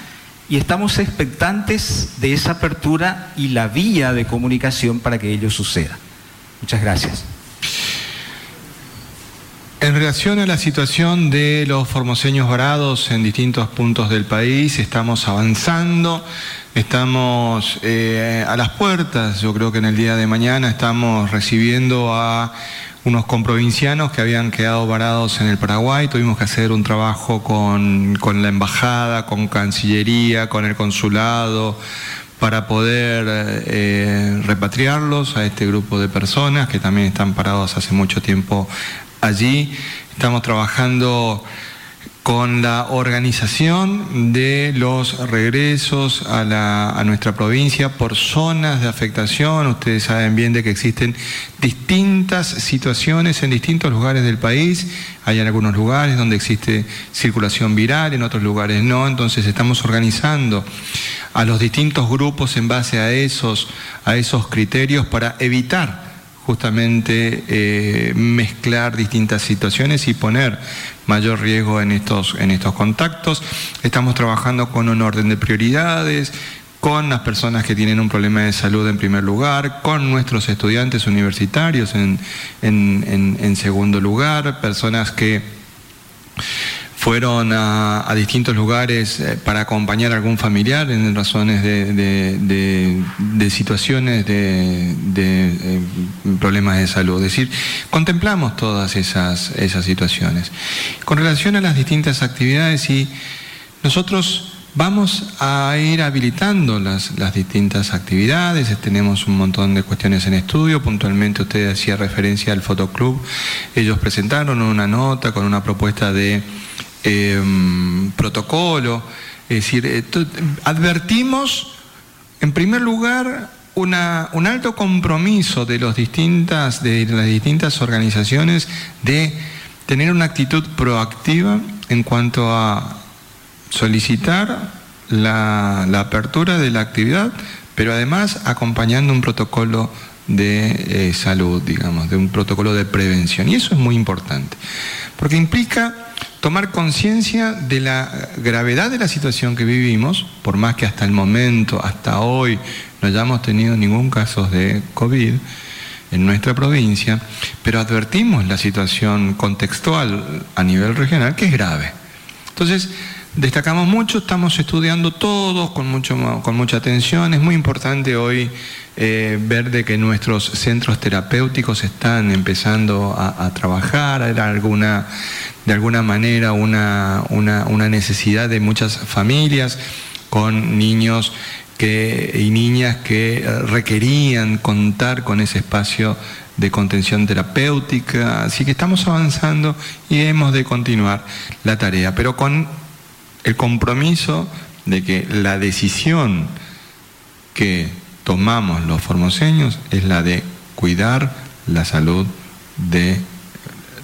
y estamos expectantes de esa apertura y la vía de comunicación para que ello suceda. Muchas gracias. En relación a la situación de los formoseños varados en distintos puntos del país, estamos avanzando, estamos eh, a las puertas, yo creo que en el día de mañana estamos recibiendo a unos comprovincianos que habían quedado varados en el Paraguay, tuvimos que hacer un trabajo con, la embajada, con Cancillería, con el consulado, para poder eh, repatriarlos a este grupo de personas que también están parados hace mucho tiempo allí. Estamos trabajando con la organización de los regresos a, nuestra provincia por zonas de afectación. Ustedes saben bien de que existen distintas situaciones en distintos lugares del país. Hay en algunos lugares donde existe circulación viral, en otros lugares no. Entonces estamos organizando a los distintos grupos en base a esos, a esos criterios para evitar justamente eh, mezclar distintas situaciones y poner mayor riesgo en estos, en estos contactos. Estamos trabajando con un orden de prioridades, con las personas que tienen un problema de salud en primer lugar, con nuestros estudiantes universitarios en, en segundo lugar, personas que fueron a, distintos lugares eh, para acompañar a algún familiar en razones de, situaciones de, eh, problemas de salud. Es decir, contemplamos todas esas, situaciones. Con relación a las distintas actividades, y nosotros vamos a ir habilitando las, las distintas actividades, tenemos un montón de cuestiones en estudio, puntualmente usted hacía referencia al Fotoclub, ellos presentaron una nota con una propuesta de Em, protocolo. Es decir, eh, advertimos, en primer lugar, un alto compromiso de, los distintas, de las distintas organizaciones de tener una actitud proactiva en cuanto a solicitar la, apertura de la actividad, pero además acompañando un protocolo de eh, salud, digamos, de un protocolo de prevención. Y eso es muy importante, porque implica tomar conciencia de la gravedad de la situación que vivimos, por más que hasta el momento, hasta hoy, no hayamos tenido ningún caso de COVID en nuestra provincia, pero advertimos la situación contextual a nivel regional que es grave. Entonces, destacamos mucho, estamos estudiando todos con, mucho, con mucha atención, es muy importante hoy eh, ver de que nuestros centros terapéuticos están empezando a, trabajar, era alguna, de alguna manera una, necesidad de muchas familias con niños y niñas que requerían contar con ese espacio de contención terapéutica, así que estamos avanzando y hemos de continuar la tarea, pero con el compromiso de que la decisión que tomamos los formoseños es la de cuidar la salud de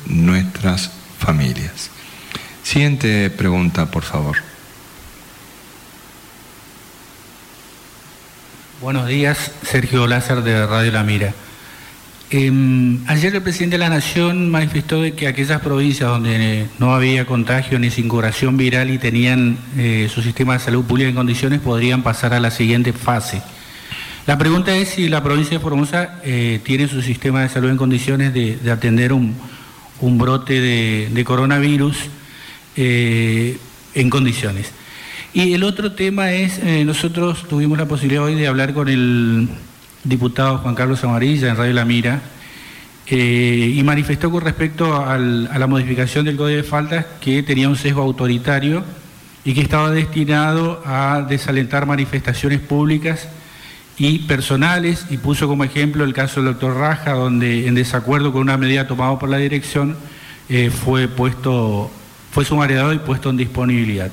nuestras familias. Siguiente pregunta, por favor. Buenos días, Sergio Lázaro de Radio La Mira. Em, ayer el presidente de la Nación manifestó de que aquellas provincias donde no había contagio ni circulación viral y tenían eh, su sistema de salud pública en condiciones podrían pasar a la siguiente fase. La pregunta es si la provincia de Formosa eh, tiene su sistema de salud en condiciones de, atender un, brote de, coronavirus eh, en condiciones. Y el otro tema es, eh, nosotros tuvimos la posibilidad hoy de hablar con el diputado Juan Carlos Amarilla en Radio La Mira y manifestó con respecto a la modificación del Código de Faltas que tenía un sesgo autoritario y que estaba destinado a desalentar manifestaciones públicas y personales, y puso como ejemplo el caso del doctor Raja, donde en desacuerdo con una medida tomada por la dirección eh, fue puesto, fue sumariado y puesto en disponibilidad.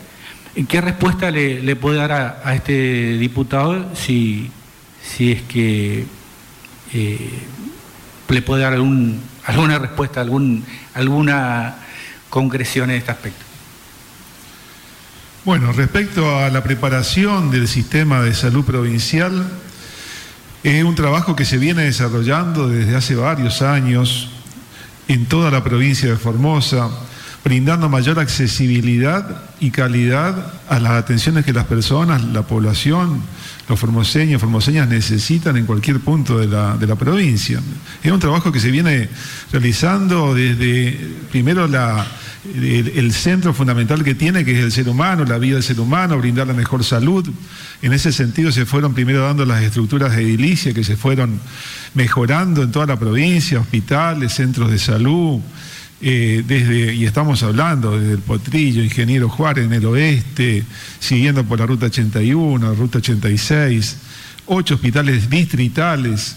¿Qué respuesta le, puede dar a, este diputado si, si es que eh, le puede dar algún, alguna respuesta, algún, alguna concreción en este aspecto? Bueno, respecto a la preparación del sistema de salud provincial, es un trabajo que se viene desarrollando desde hace varios años en toda la provincia de Formosa, brindando mayor accesibilidad y calidad a las atenciones que las personas, la población, los formoseños, formoseñas necesitan en cualquier punto de la, de la provincia. Es un trabajo que se viene realizando desde primero la el, centro fundamental que tiene, que es el ser humano, la vida del ser humano, brindar la mejor salud. En ese sentido se fueron primero dando las estructuras de edilicia que se fueron mejorando en toda la provincia, hospitales, centros de salud, eh, desde, y estamos hablando desde el Potrillo, Ingeniero Juárez en el oeste, siguiendo por la ruta 81, la ruta 86, ocho hospitales distritales.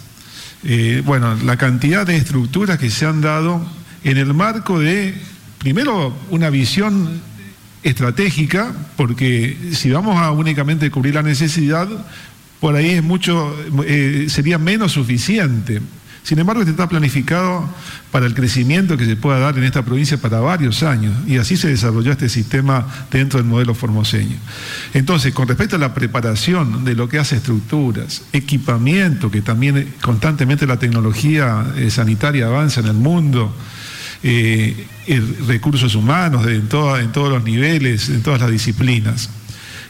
Eh, bueno, la cantidad de estructuras que se han dado en el marco de primero, una visión estratégica, porque si vamos a únicamente cubrir la necesidad, por ahí es mucho, eh, sería menos suficiente. Sin embargo, este está planificado para el crecimiento que se pueda dar en esta provincia para varios años, y así se desarrolló este sistema dentro del modelo formoseño. Entonces, con respecto a la preparación de lo que hace estructuras, equipamiento, que también constantemente la tecnología eh, sanitaria avanza en el mundo, eh, recursos humanos en, en todos los niveles, en todas las disciplinas.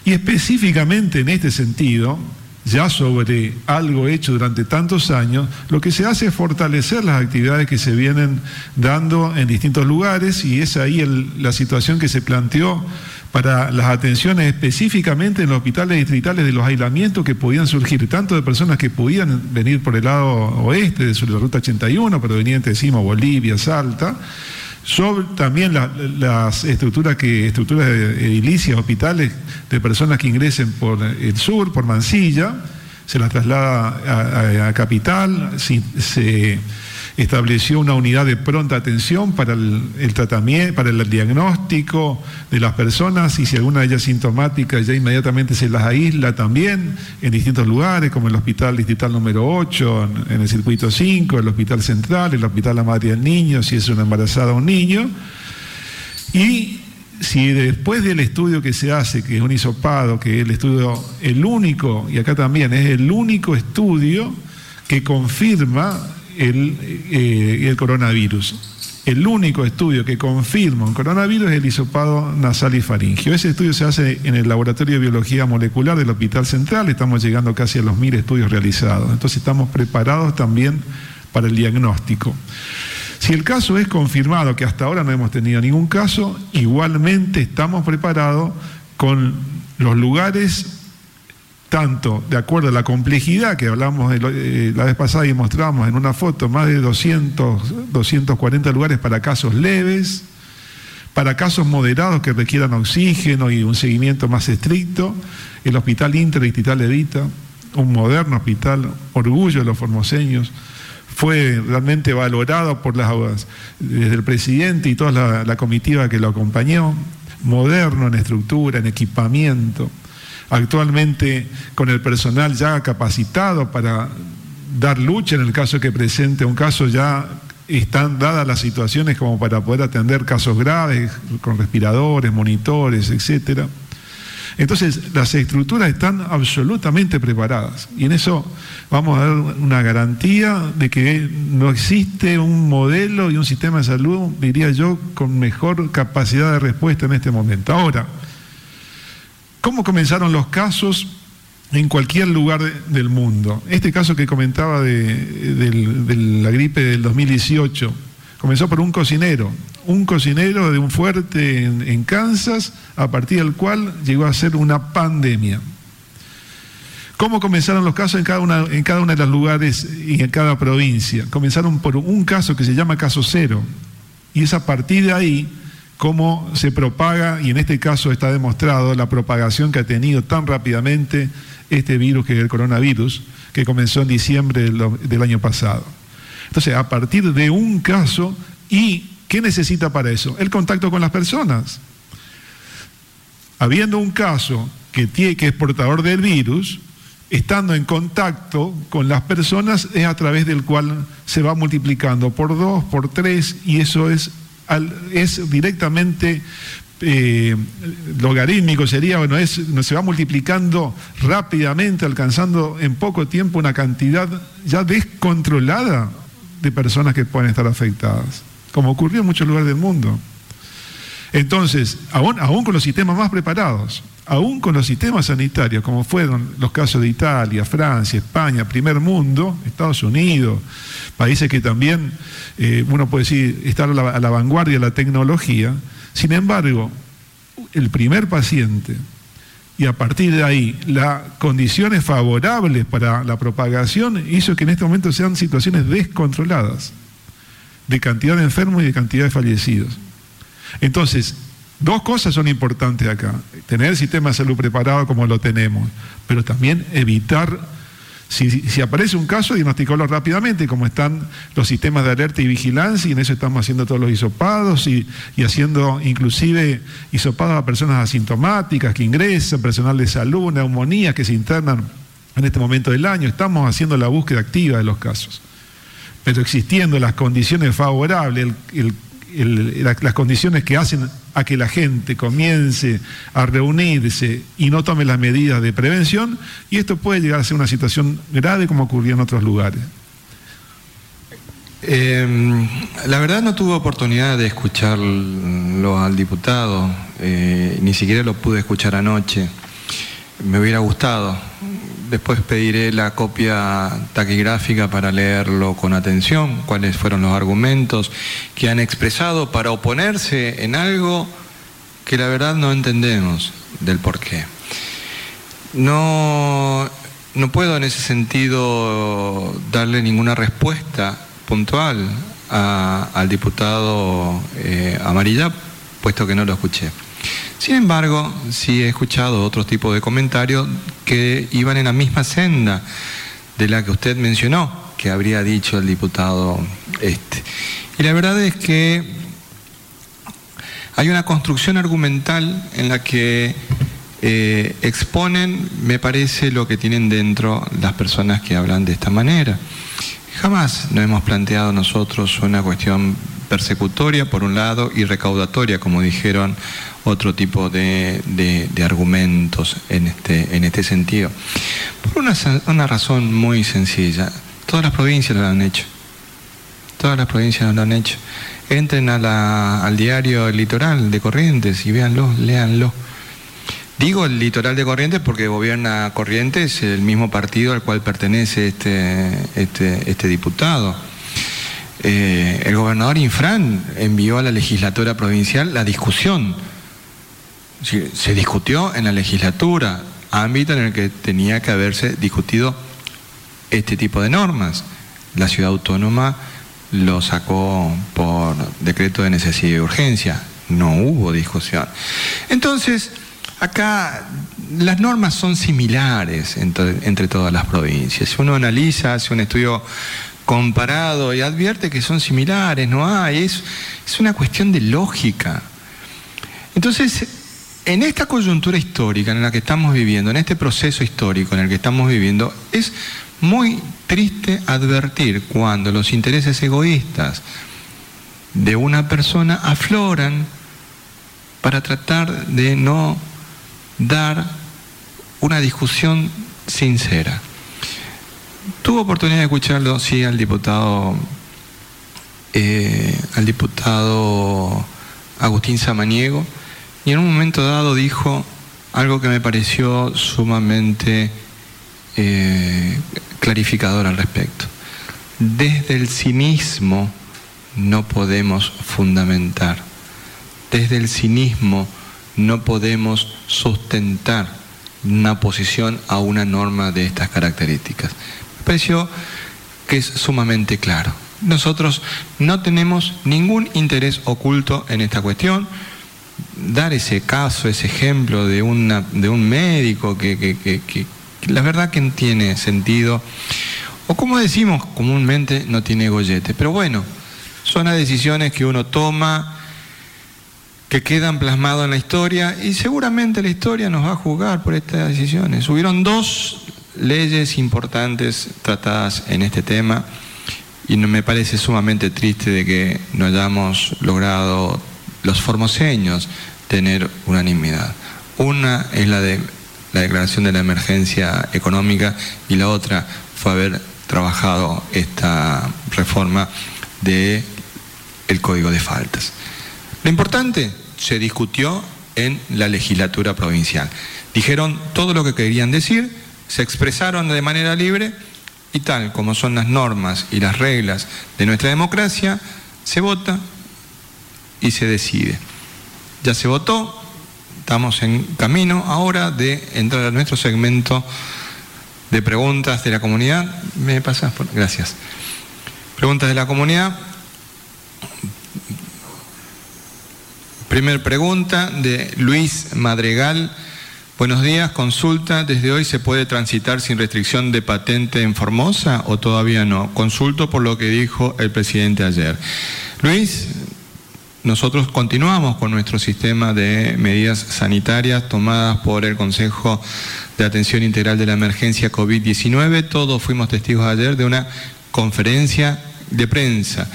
Y específicamente en este sentido, ya sobre algo hecho durante tantos años, lo que se hace es fortalecer las actividades que se vienen dando en distintos lugares y es ahí la situación que se planteó para las atenciones específicamente en los hospitales distritales de los aislamientos que podían surgir, tanto de personas que podían venir por el lado oeste de la ruta 81, provenientes, decimos, Bolivia, Salta, sobre también las estructuras que estructuras edilicias, hospitales de personas que ingresen por el sur, por Mansilla, se las traslada a, Capital, se estableció una unidad de pronta atención para el, tratamiento, para el diagnóstico de las personas y si alguna de ellas sintomática ya inmediatamente se las aísla también en distintos lugares, como el Hospital Distrital número 8, en, el circuito 5, el Hospital Central, el Hospital La Madre del Niño, si es una embarazada o un niño. Y si después del estudio que se hace, que es un hisopado, que es el estudio, el único, y acá también es el único estudio que confirma eh, el, coronavirus. El único estudio que confirma un coronavirus es el hisopado nasal y faringio. Ese estudio se hace en el Laboratorio de Biología Molecular del Hospital Central, estamos llegando casi a los mil estudios realizados. Entonces estamos preparados también para el diagnóstico. Si el caso es confirmado, que hasta ahora no hemos tenido ningún caso, igualmente estamos preparados con los lugares tanto de acuerdo a la complejidad que hablamos eh, la vez pasada y mostramos en una foto, más de 200, 240 lugares para casos leves, para casos moderados que requieran oxígeno y un seguimiento más estricto, el Hospital Interdistrital Edita, un moderno hospital, orgullo de los formoseños, fue realmente valorado por las, desde el presidente y toda la comitiva que lo acompañó, moderno en estructura, en equipamiento actualmente con el personal ya capacitado para dar lucha en el caso que presente un caso ya están dadas las situaciones como para poder atender casos graves con respiradores, monitores, etcétera. Entonces, las estructuras están absolutamente preparadas y en eso vamos a dar una garantía de que no existe un modelo y un sistema de salud, diría yo, con mejor capacidad de respuesta en este momento. Ahora, ¿Cómo comenzaron los casos en cualquier lugar del mundo? Este caso que comentaba de, la gripe del 2018 comenzó por un cocinero, un cocinero de un fuerte en, Kansas, a partir del cual llegó a ser una pandemia. ¿Cómo comenzaron los casos en cada, una, en cada uno de los lugares y en cada provincia? Comenzaron por un caso que se llama caso cero. Y es a partir de ahí cómo se propaga, y en este caso está demostrado la propagación que ha tenido tan rápidamente este virus que es el coronavirus, que comenzó en diciembre del, año pasado. Entonces, a partir de un caso, ¿y qué necesita para eso? El contacto con las personas. Habiendo un caso que, tiene, que es portador del virus, estando en contacto con las personas es a través del cual se va multiplicando por dos, por tres, y eso es es directamente eh, logarítmico, sería, bueno, es, se va multiplicando rápidamente, alcanzando en poco tiempo una cantidad ya descontrolada de personas que pueden estar afectadas, como ocurrió en muchos lugares del mundo. Entonces, aún, aún con los sistemas más preparados, aún con los sistemas sanitarios, como fueron los casos de Italia, Francia, España, primer mundo, Estados Unidos, países que también, eh, uno puede decir, están a la, vanguardia de la tecnología, sin embargo, el primer paciente, y a partir de ahí las condiciones favorables para la propagación hizo que en este momento sean situaciones descontroladas de cantidad de enfermos y de cantidad de fallecidos. Entonces, Dos cosas son importantes acá. Tener el sistema de salud preparado como lo tenemos, pero también evitar, si, aparece un caso, diagnosticarlo rápidamente, como están los sistemas de alerta y vigilancia, y en eso estamos haciendo todos los hisopados y, haciendo inclusive hisopados a personas asintomáticas que ingresan, personal de salud, neumonías que se internan en este momento del año. Estamos haciendo la búsqueda activa de los casos. Pero existiendo las condiciones favorables, el las condiciones que hacen a que la gente comience a reunirse y no tome las medidas de prevención, y esto puede llegar a ser una situación grave como ocurrió en otros lugares. Em, la verdad no tuve oportunidad de escucharlo al diputado, eh, ni siquiera lo pude escuchar anoche. me hubiera gustado. Después pediré la copia taquigráfica para leerlo con atención, cuáles fueron los argumentos que han expresado para oponerse en algo que la verdad no entendemos del por qué. No, no puedo en ese sentido darle ninguna respuesta puntual al diputado eh, Amarilla, puesto que no lo escuché. Sin embargo, sí he escuchado otro tipo de comentarios que iban en la misma senda de la que usted mencionó, que habría dicho el diputado este. Y la verdad es que hay una construcción argumental en la que eh, exponen, me parece, lo que tienen dentro las personas que hablan de esta manera. Jamás nos hemos planteado nosotros una cuestión persecutoria, por un lado, y recaudatoria, como dijeron otro tipo de, argumentos en este, en este sentido. Por una, razón muy sencilla. Todas las provincias lo han hecho. Todas las provincias lo han hecho. Entren al diario Litoral de Corrientes y véanlo, léanlo. Digo el litoral de Corrientes porque gobierna Corrientes, el mismo partido al cual pertenece este, este, este diputado. Eh, el gobernador Infran envió a la legislatura provincial la discusión. Se discutió en la legislatura, ámbito en el que tenía que haberse discutido este tipo de normas. La ciudad autónoma lo sacó por decreto de necesidad y urgencia. No hubo discusión. Entonces, Acá las normas son similares entre, todas las provincias. Uno analiza, hace un estudio comparado y advierte que son similares, no hay, es, es una cuestión de lógica. Entonces, en esta coyuntura histórica en la que estamos viviendo, en este proceso histórico en el que estamos viviendo, es muy triste advertir cuando los intereses egoístas de una persona afloran para tratar de no dar una discusión sincera. Tuvo oportunidad de escucharlo, sí, al diputado, eh, al diputado Agustín Samaniego, y en un momento dado dijo algo que me pareció sumamente eh, clarificador al respecto. Desde el cinismo no podemos fundamentar. Desde el cinismo no podemos sustentar una posición a una norma de estas características. Me pareció que es sumamente claro. Nosotros no tenemos ningún interés oculto en esta cuestión. Dar ese caso, ese ejemplo de, una, de un médico que, la verdad que no tiene sentido, o como decimos comúnmente, no tiene gollete. Pero bueno, son las decisiones que uno toma que quedan plasmados en la historia y seguramente la historia nos va a juzgar por estas decisiones. Hubieron dos leyes importantes tratadas en este tema y me parece sumamente triste de que no hayamos logrado los formoseños tener unanimidad. Una es la de la declaración de la emergencia económica y la otra fue haber trabajado esta reforma del el Código de Faltas. Lo importante se discutió en la legislatura provincial. Dijeron todo lo que querían decir, se expresaron de manera libre y tal como son las normas y las reglas de nuestra democracia, se vota y se decide. Ya se votó, estamos en camino ahora de entrar a nuestro segmento de preguntas de la comunidad. ¿Me pasas? Gracias. Preguntas de la comunidad. Primer pregunta de Luis Madregal. Buenos días, consulta. ¿Desde hoy se puede transitar sin restricción de patente en Formosa o todavía no? Consulto por lo que dijo el presidente ayer. Luis, nosotros continuamos con nuestro sistema de medidas sanitarias tomadas por el Consejo de Atención Integral de la Emergencia COVID-19. Todos fuimos testigos ayer de una conferencia de prensa.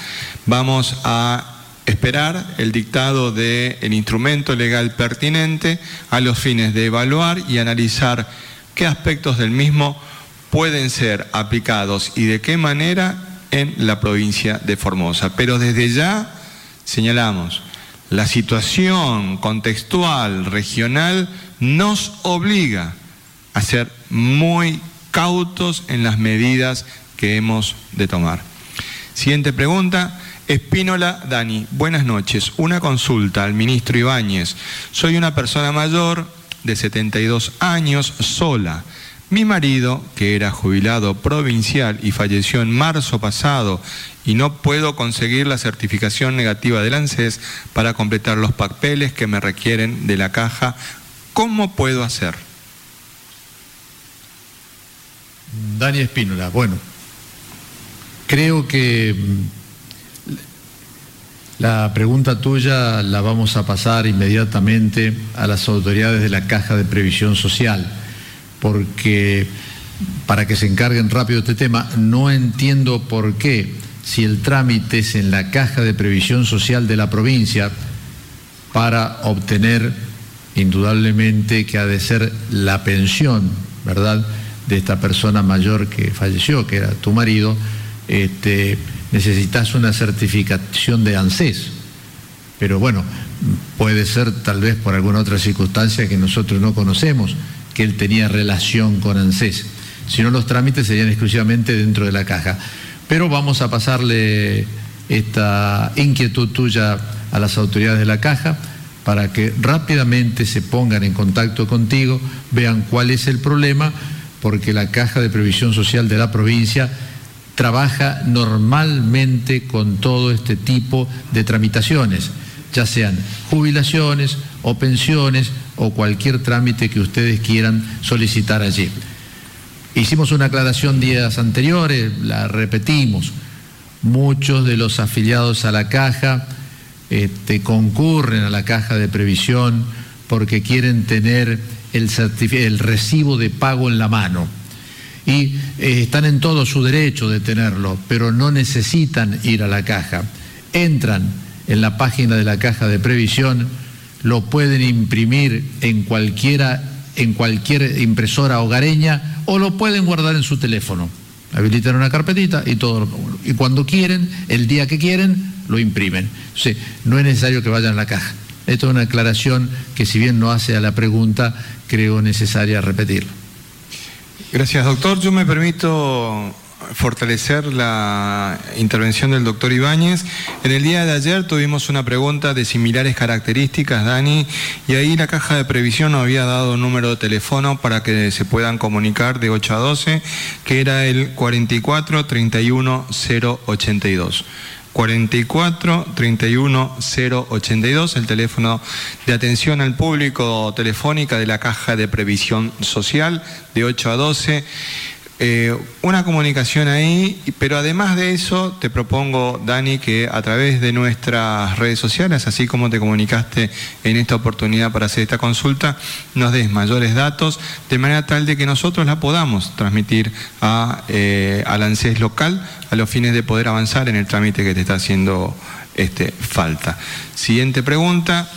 Vamos a esperar el dictado del instrumento legal pertinente a los fines de evaluar y analizar qué aspectos del mismo pueden ser aplicados y de qué manera en la provincia de Formosa. Pero desde ya señalamos, la situación contextual regional nos obliga, a ser muy cautos en las medidas que hemos de tomar. Siguiente pregunta. Espínola Dani, buenas noches. Una consulta al ministro Ibáñez. Soy una persona mayor de 72 años, sola. Mi marido, que era jubilado provincial y falleció en marzo pasado y no puedo conseguir la certificación negativa del ANSES para completar los papeles que me requieren de la caja, ¿cómo puedo hacer? Dani Espínola, bueno, creo que mm, la pregunta tuya la vamos a pasar inmediatamente a las autoridades de la Caja de Previsión Social, porque para que se encarguen rápido este tema, no entiendo por qué, si el trámite es en la Caja de Previsión Social de la provincia, para obtener indudablemente que ha de ser la pensión, ¿verdad?, de esta persona mayor que falleció, que era tu marido, este, necesitas una certificación de ANSES. Pero bueno, puede ser tal vez por alguna otra circunstancia que nosotros no conocemos, que él tenía relación con ANSES. Si no, los trámites serían exclusivamente dentro de la caja. Pero vamos a pasarle esta inquietud tuya a las autoridades de la caja para que rápidamente se pongan en contacto contigo, vean cuál es el problema, porque la Caja de Previsión Social de la provincia trabaja normalmente con todo este tipo de tramitaciones, ya sean jubilaciones o pensiones o cualquier trámite que ustedes quieran solicitar allí. Hicimos una aclaración días anteriores, la repetimos. Muchos de los afiliados a la caja este, concurren a la caja de previsión porque quieren tener el, recibo de pago en la mano y eh, están en todo su derecho de tenerlo, pero no necesitan ir a la caja. Entran en la página de la caja de previsión, lo pueden imprimir en cualquiera, en cualquier impresora hogareña o lo pueden guardar en su teléfono. Habilitan una carpetita y todo y cuando quieren, el día que quieren, lo imprimen. no es necesario que vayan a la caja. Esto es una aclaración que si bien no hace a la pregunta, creo necesaria repetirlo. Gracias, doctor. Yo me permito fortalecer la intervención del doctor Ibáñez. En el día de ayer tuvimos una pregunta de similares características, Dani, y ahí la caja de previsión nos había dado un número de teléfono para que se puedan comunicar de 8 a 12, que era el 44 31 082. 44 31 082, el teléfono de atención al público telefónica de la Caja de Previsión Social de 8 a 12. Eh, una comunicación ahí, pero además de eso te propongo, Dani, que a través de nuestras redes sociales, así como te comunicaste en esta oportunidad para hacer esta consulta, nos des mayores datos, de manera tal de que nosotros la podamos transmitir a, eh, al ANSES local a los fines de poder avanzar en el trámite que te está haciendo este, falta. Siguiente pregunta.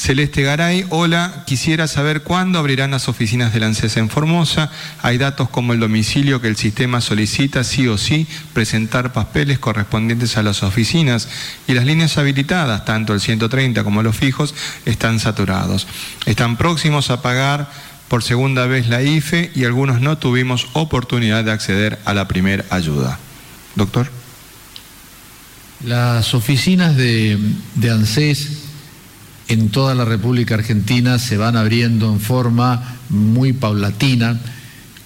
Celeste Garay, hola, quisiera saber cuándo abrirán las oficinas de la ANSES en Formosa. Hay datos como el domicilio que el sistema solicita sí o sí presentar papeles correspondientes a las oficinas y las líneas habilitadas, tanto el 130 como los fijos, están saturados. Están próximos a pagar por segunda vez la IFE y algunos no tuvimos oportunidad de acceder a la primera ayuda. Doctor. Las oficinas de, de ANSES en toda la República Argentina se van abriendo en forma muy paulatina,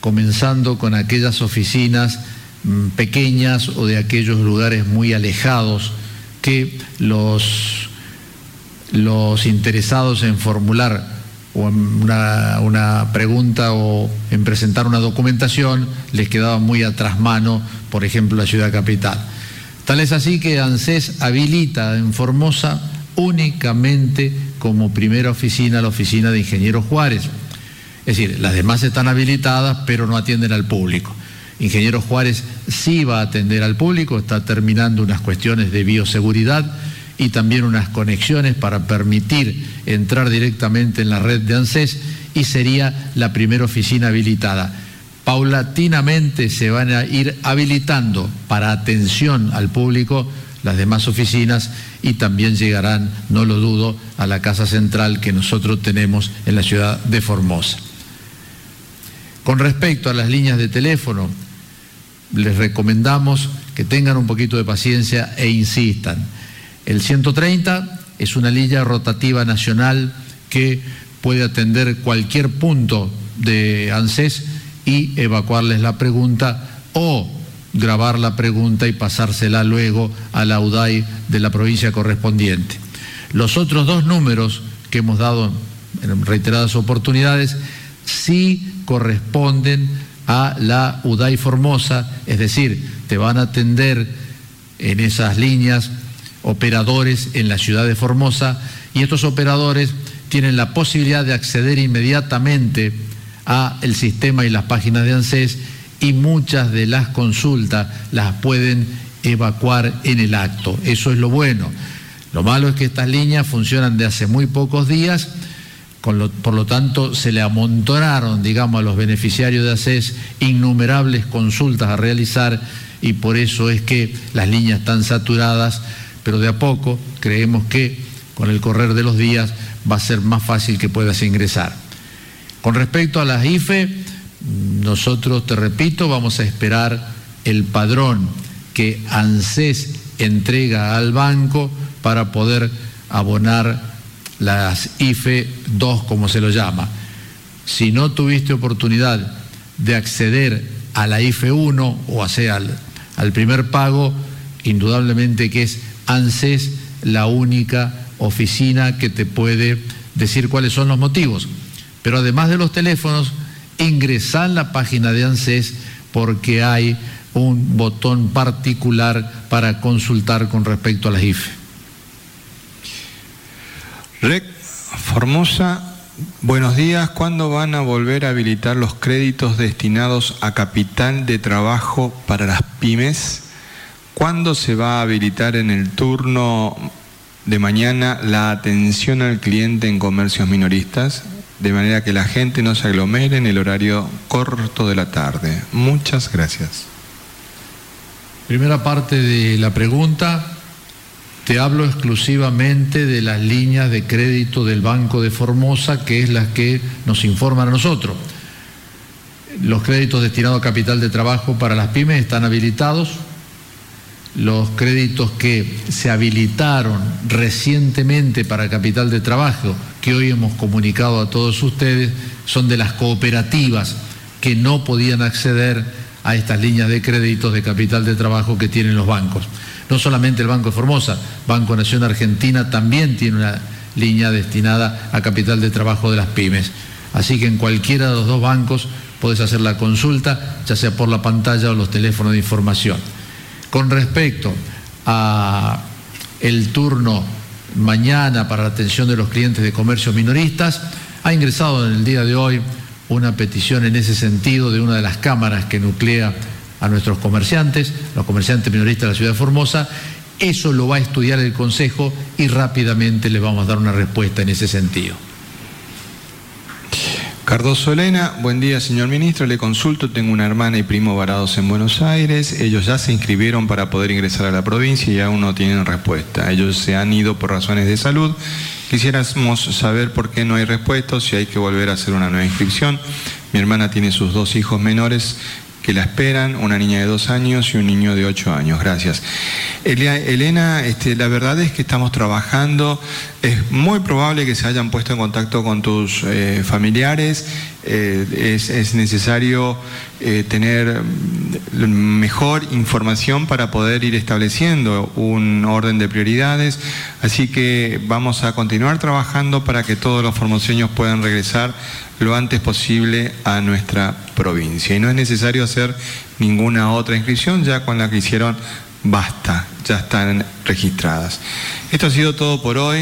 comenzando con aquellas oficinas mm, pequeñas o de aquellos lugares muy alejados que los, los interesados en formular una, una, pregunta o en presentar una documentación les quedaba muy atrás mano, por ejemplo, la ciudad capital. Tal es así que ANSES habilita en Formosa únicamente como primera oficina la oficina de Ingeniero Juárez. Es decir, las demás están habilitadas, pero no atienden al público. Ingeniero Juárez sí va a atender al público, está terminando unas cuestiones de bioseguridad y también unas conexiones para permitir entrar directamente en la red de ANSES y sería la primera oficina habilitada. Paulatinamente se van a ir habilitando para atención al público las demás oficinas y también llegarán, no lo dudo, a la casa central que nosotros tenemos en la ciudad de Formosa. Con respecto a las líneas de teléfono, les recomendamos que tengan un poquito de paciencia e insistan. El 130 es una línea rotativa nacional que puede atender cualquier punto de ANSES y evacuarles la pregunta o grabar la pregunta y pasársela luego a la UDAI de la provincia correspondiente. Los otros dos números que hemos dado en reiteradas oportunidades sí corresponden a la UDAI Formosa, es decir, te van a atender en esas líneas operadores en la ciudad de Formosa y estos operadores tienen la posibilidad de acceder inmediatamente a el sistema y las páginas de ANSES y muchas de las consultas las pueden evacuar en el acto. Eso es lo bueno. Lo malo es que estas líneas funcionan de hace muy pocos días, por lo tanto se le amontonaron, digamos, a los beneficiarios de ACES innumerables consultas a realizar y por eso es que las líneas están saturadas, pero de a poco creemos que con el correr de los días va a ser más fácil que puedas ingresar. Con respecto a las IFE, nosotros, te repito, vamos a esperar el padrón que ANSES entrega al banco para poder abonar las IFE 2, como se lo llama. Si no tuviste oportunidad de acceder a la IFE 1 o sea al, al primer pago, indudablemente que es ANSES la única oficina que te puede decir cuáles son los motivos. Pero además de los teléfonos, ingresar en la página de ANSES porque hay un botón particular para consultar con respecto a las IFE. Rec Formosa, buenos días. ¿Cuándo van a volver a habilitar los créditos destinados a capital de trabajo para las pymes? ¿Cuándo se va a habilitar en el turno de mañana la atención al cliente en comercios minoristas? De manera que la gente no se aglomere en el horario corto de la tarde. Muchas gracias. Primera parte de la pregunta, te hablo exclusivamente de las líneas de crédito del Banco de Formosa, que es las que nos informan a nosotros. Los créditos destinados a capital de trabajo para las pymes están habilitados, los créditos que se habilitaron recientemente para capital de trabajo, que hoy hemos comunicado a todos ustedes, son de las cooperativas que no podían acceder a estas líneas de créditos de capital de trabajo que tienen los bancos. No solamente el Banco de Formosa, Banco Nación Argentina también tiene una línea destinada a capital de trabajo de las pymes. Así que en cualquiera de los dos bancos podés hacer la consulta, ya sea por la pantalla o los teléfonos de información. Con respecto a el turno mañana para la atención de los clientes de comercios minoristas, ha ingresado en el día de hoy una petición en ese sentido de una de las cámaras que nuclea a nuestros comerciantes, los comerciantes minoristas de la ciudad de Formosa. Eso lo va a estudiar el Consejo y rápidamente le vamos a dar una respuesta en ese sentido. Cardoso Elena, buen día señor ministro, le consulto, tengo una hermana y primo varados en Buenos Aires, ellos ya se inscribieron para poder ingresar a la provincia y aún no tienen respuesta, ellos se han ido por razones de salud, quisiéramos saber por qué no hay respuesta, si hay que volver a hacer una nueva inscripción, mi hermana tiene sus dos hijos menores que la esperan, una niña de dos años y un niño de ocho años. Gracias. Elena, este, la verdad es que estamos trabajando, es muy probable que se hayan puesto en contacto con tus eh, familiares, eh, es, necesario eh, tener mejor información para poder ir estableciendo un orden de prioridades, así que vamos a continuar trabajando para que todos los formoseños puedan regresar lo antes posible a nuestra provincia. Y no es necesario hacer ninguna otra inscripción, ya con la que hicieron basta, ya están registradas. Esto ha sido todo por hoy.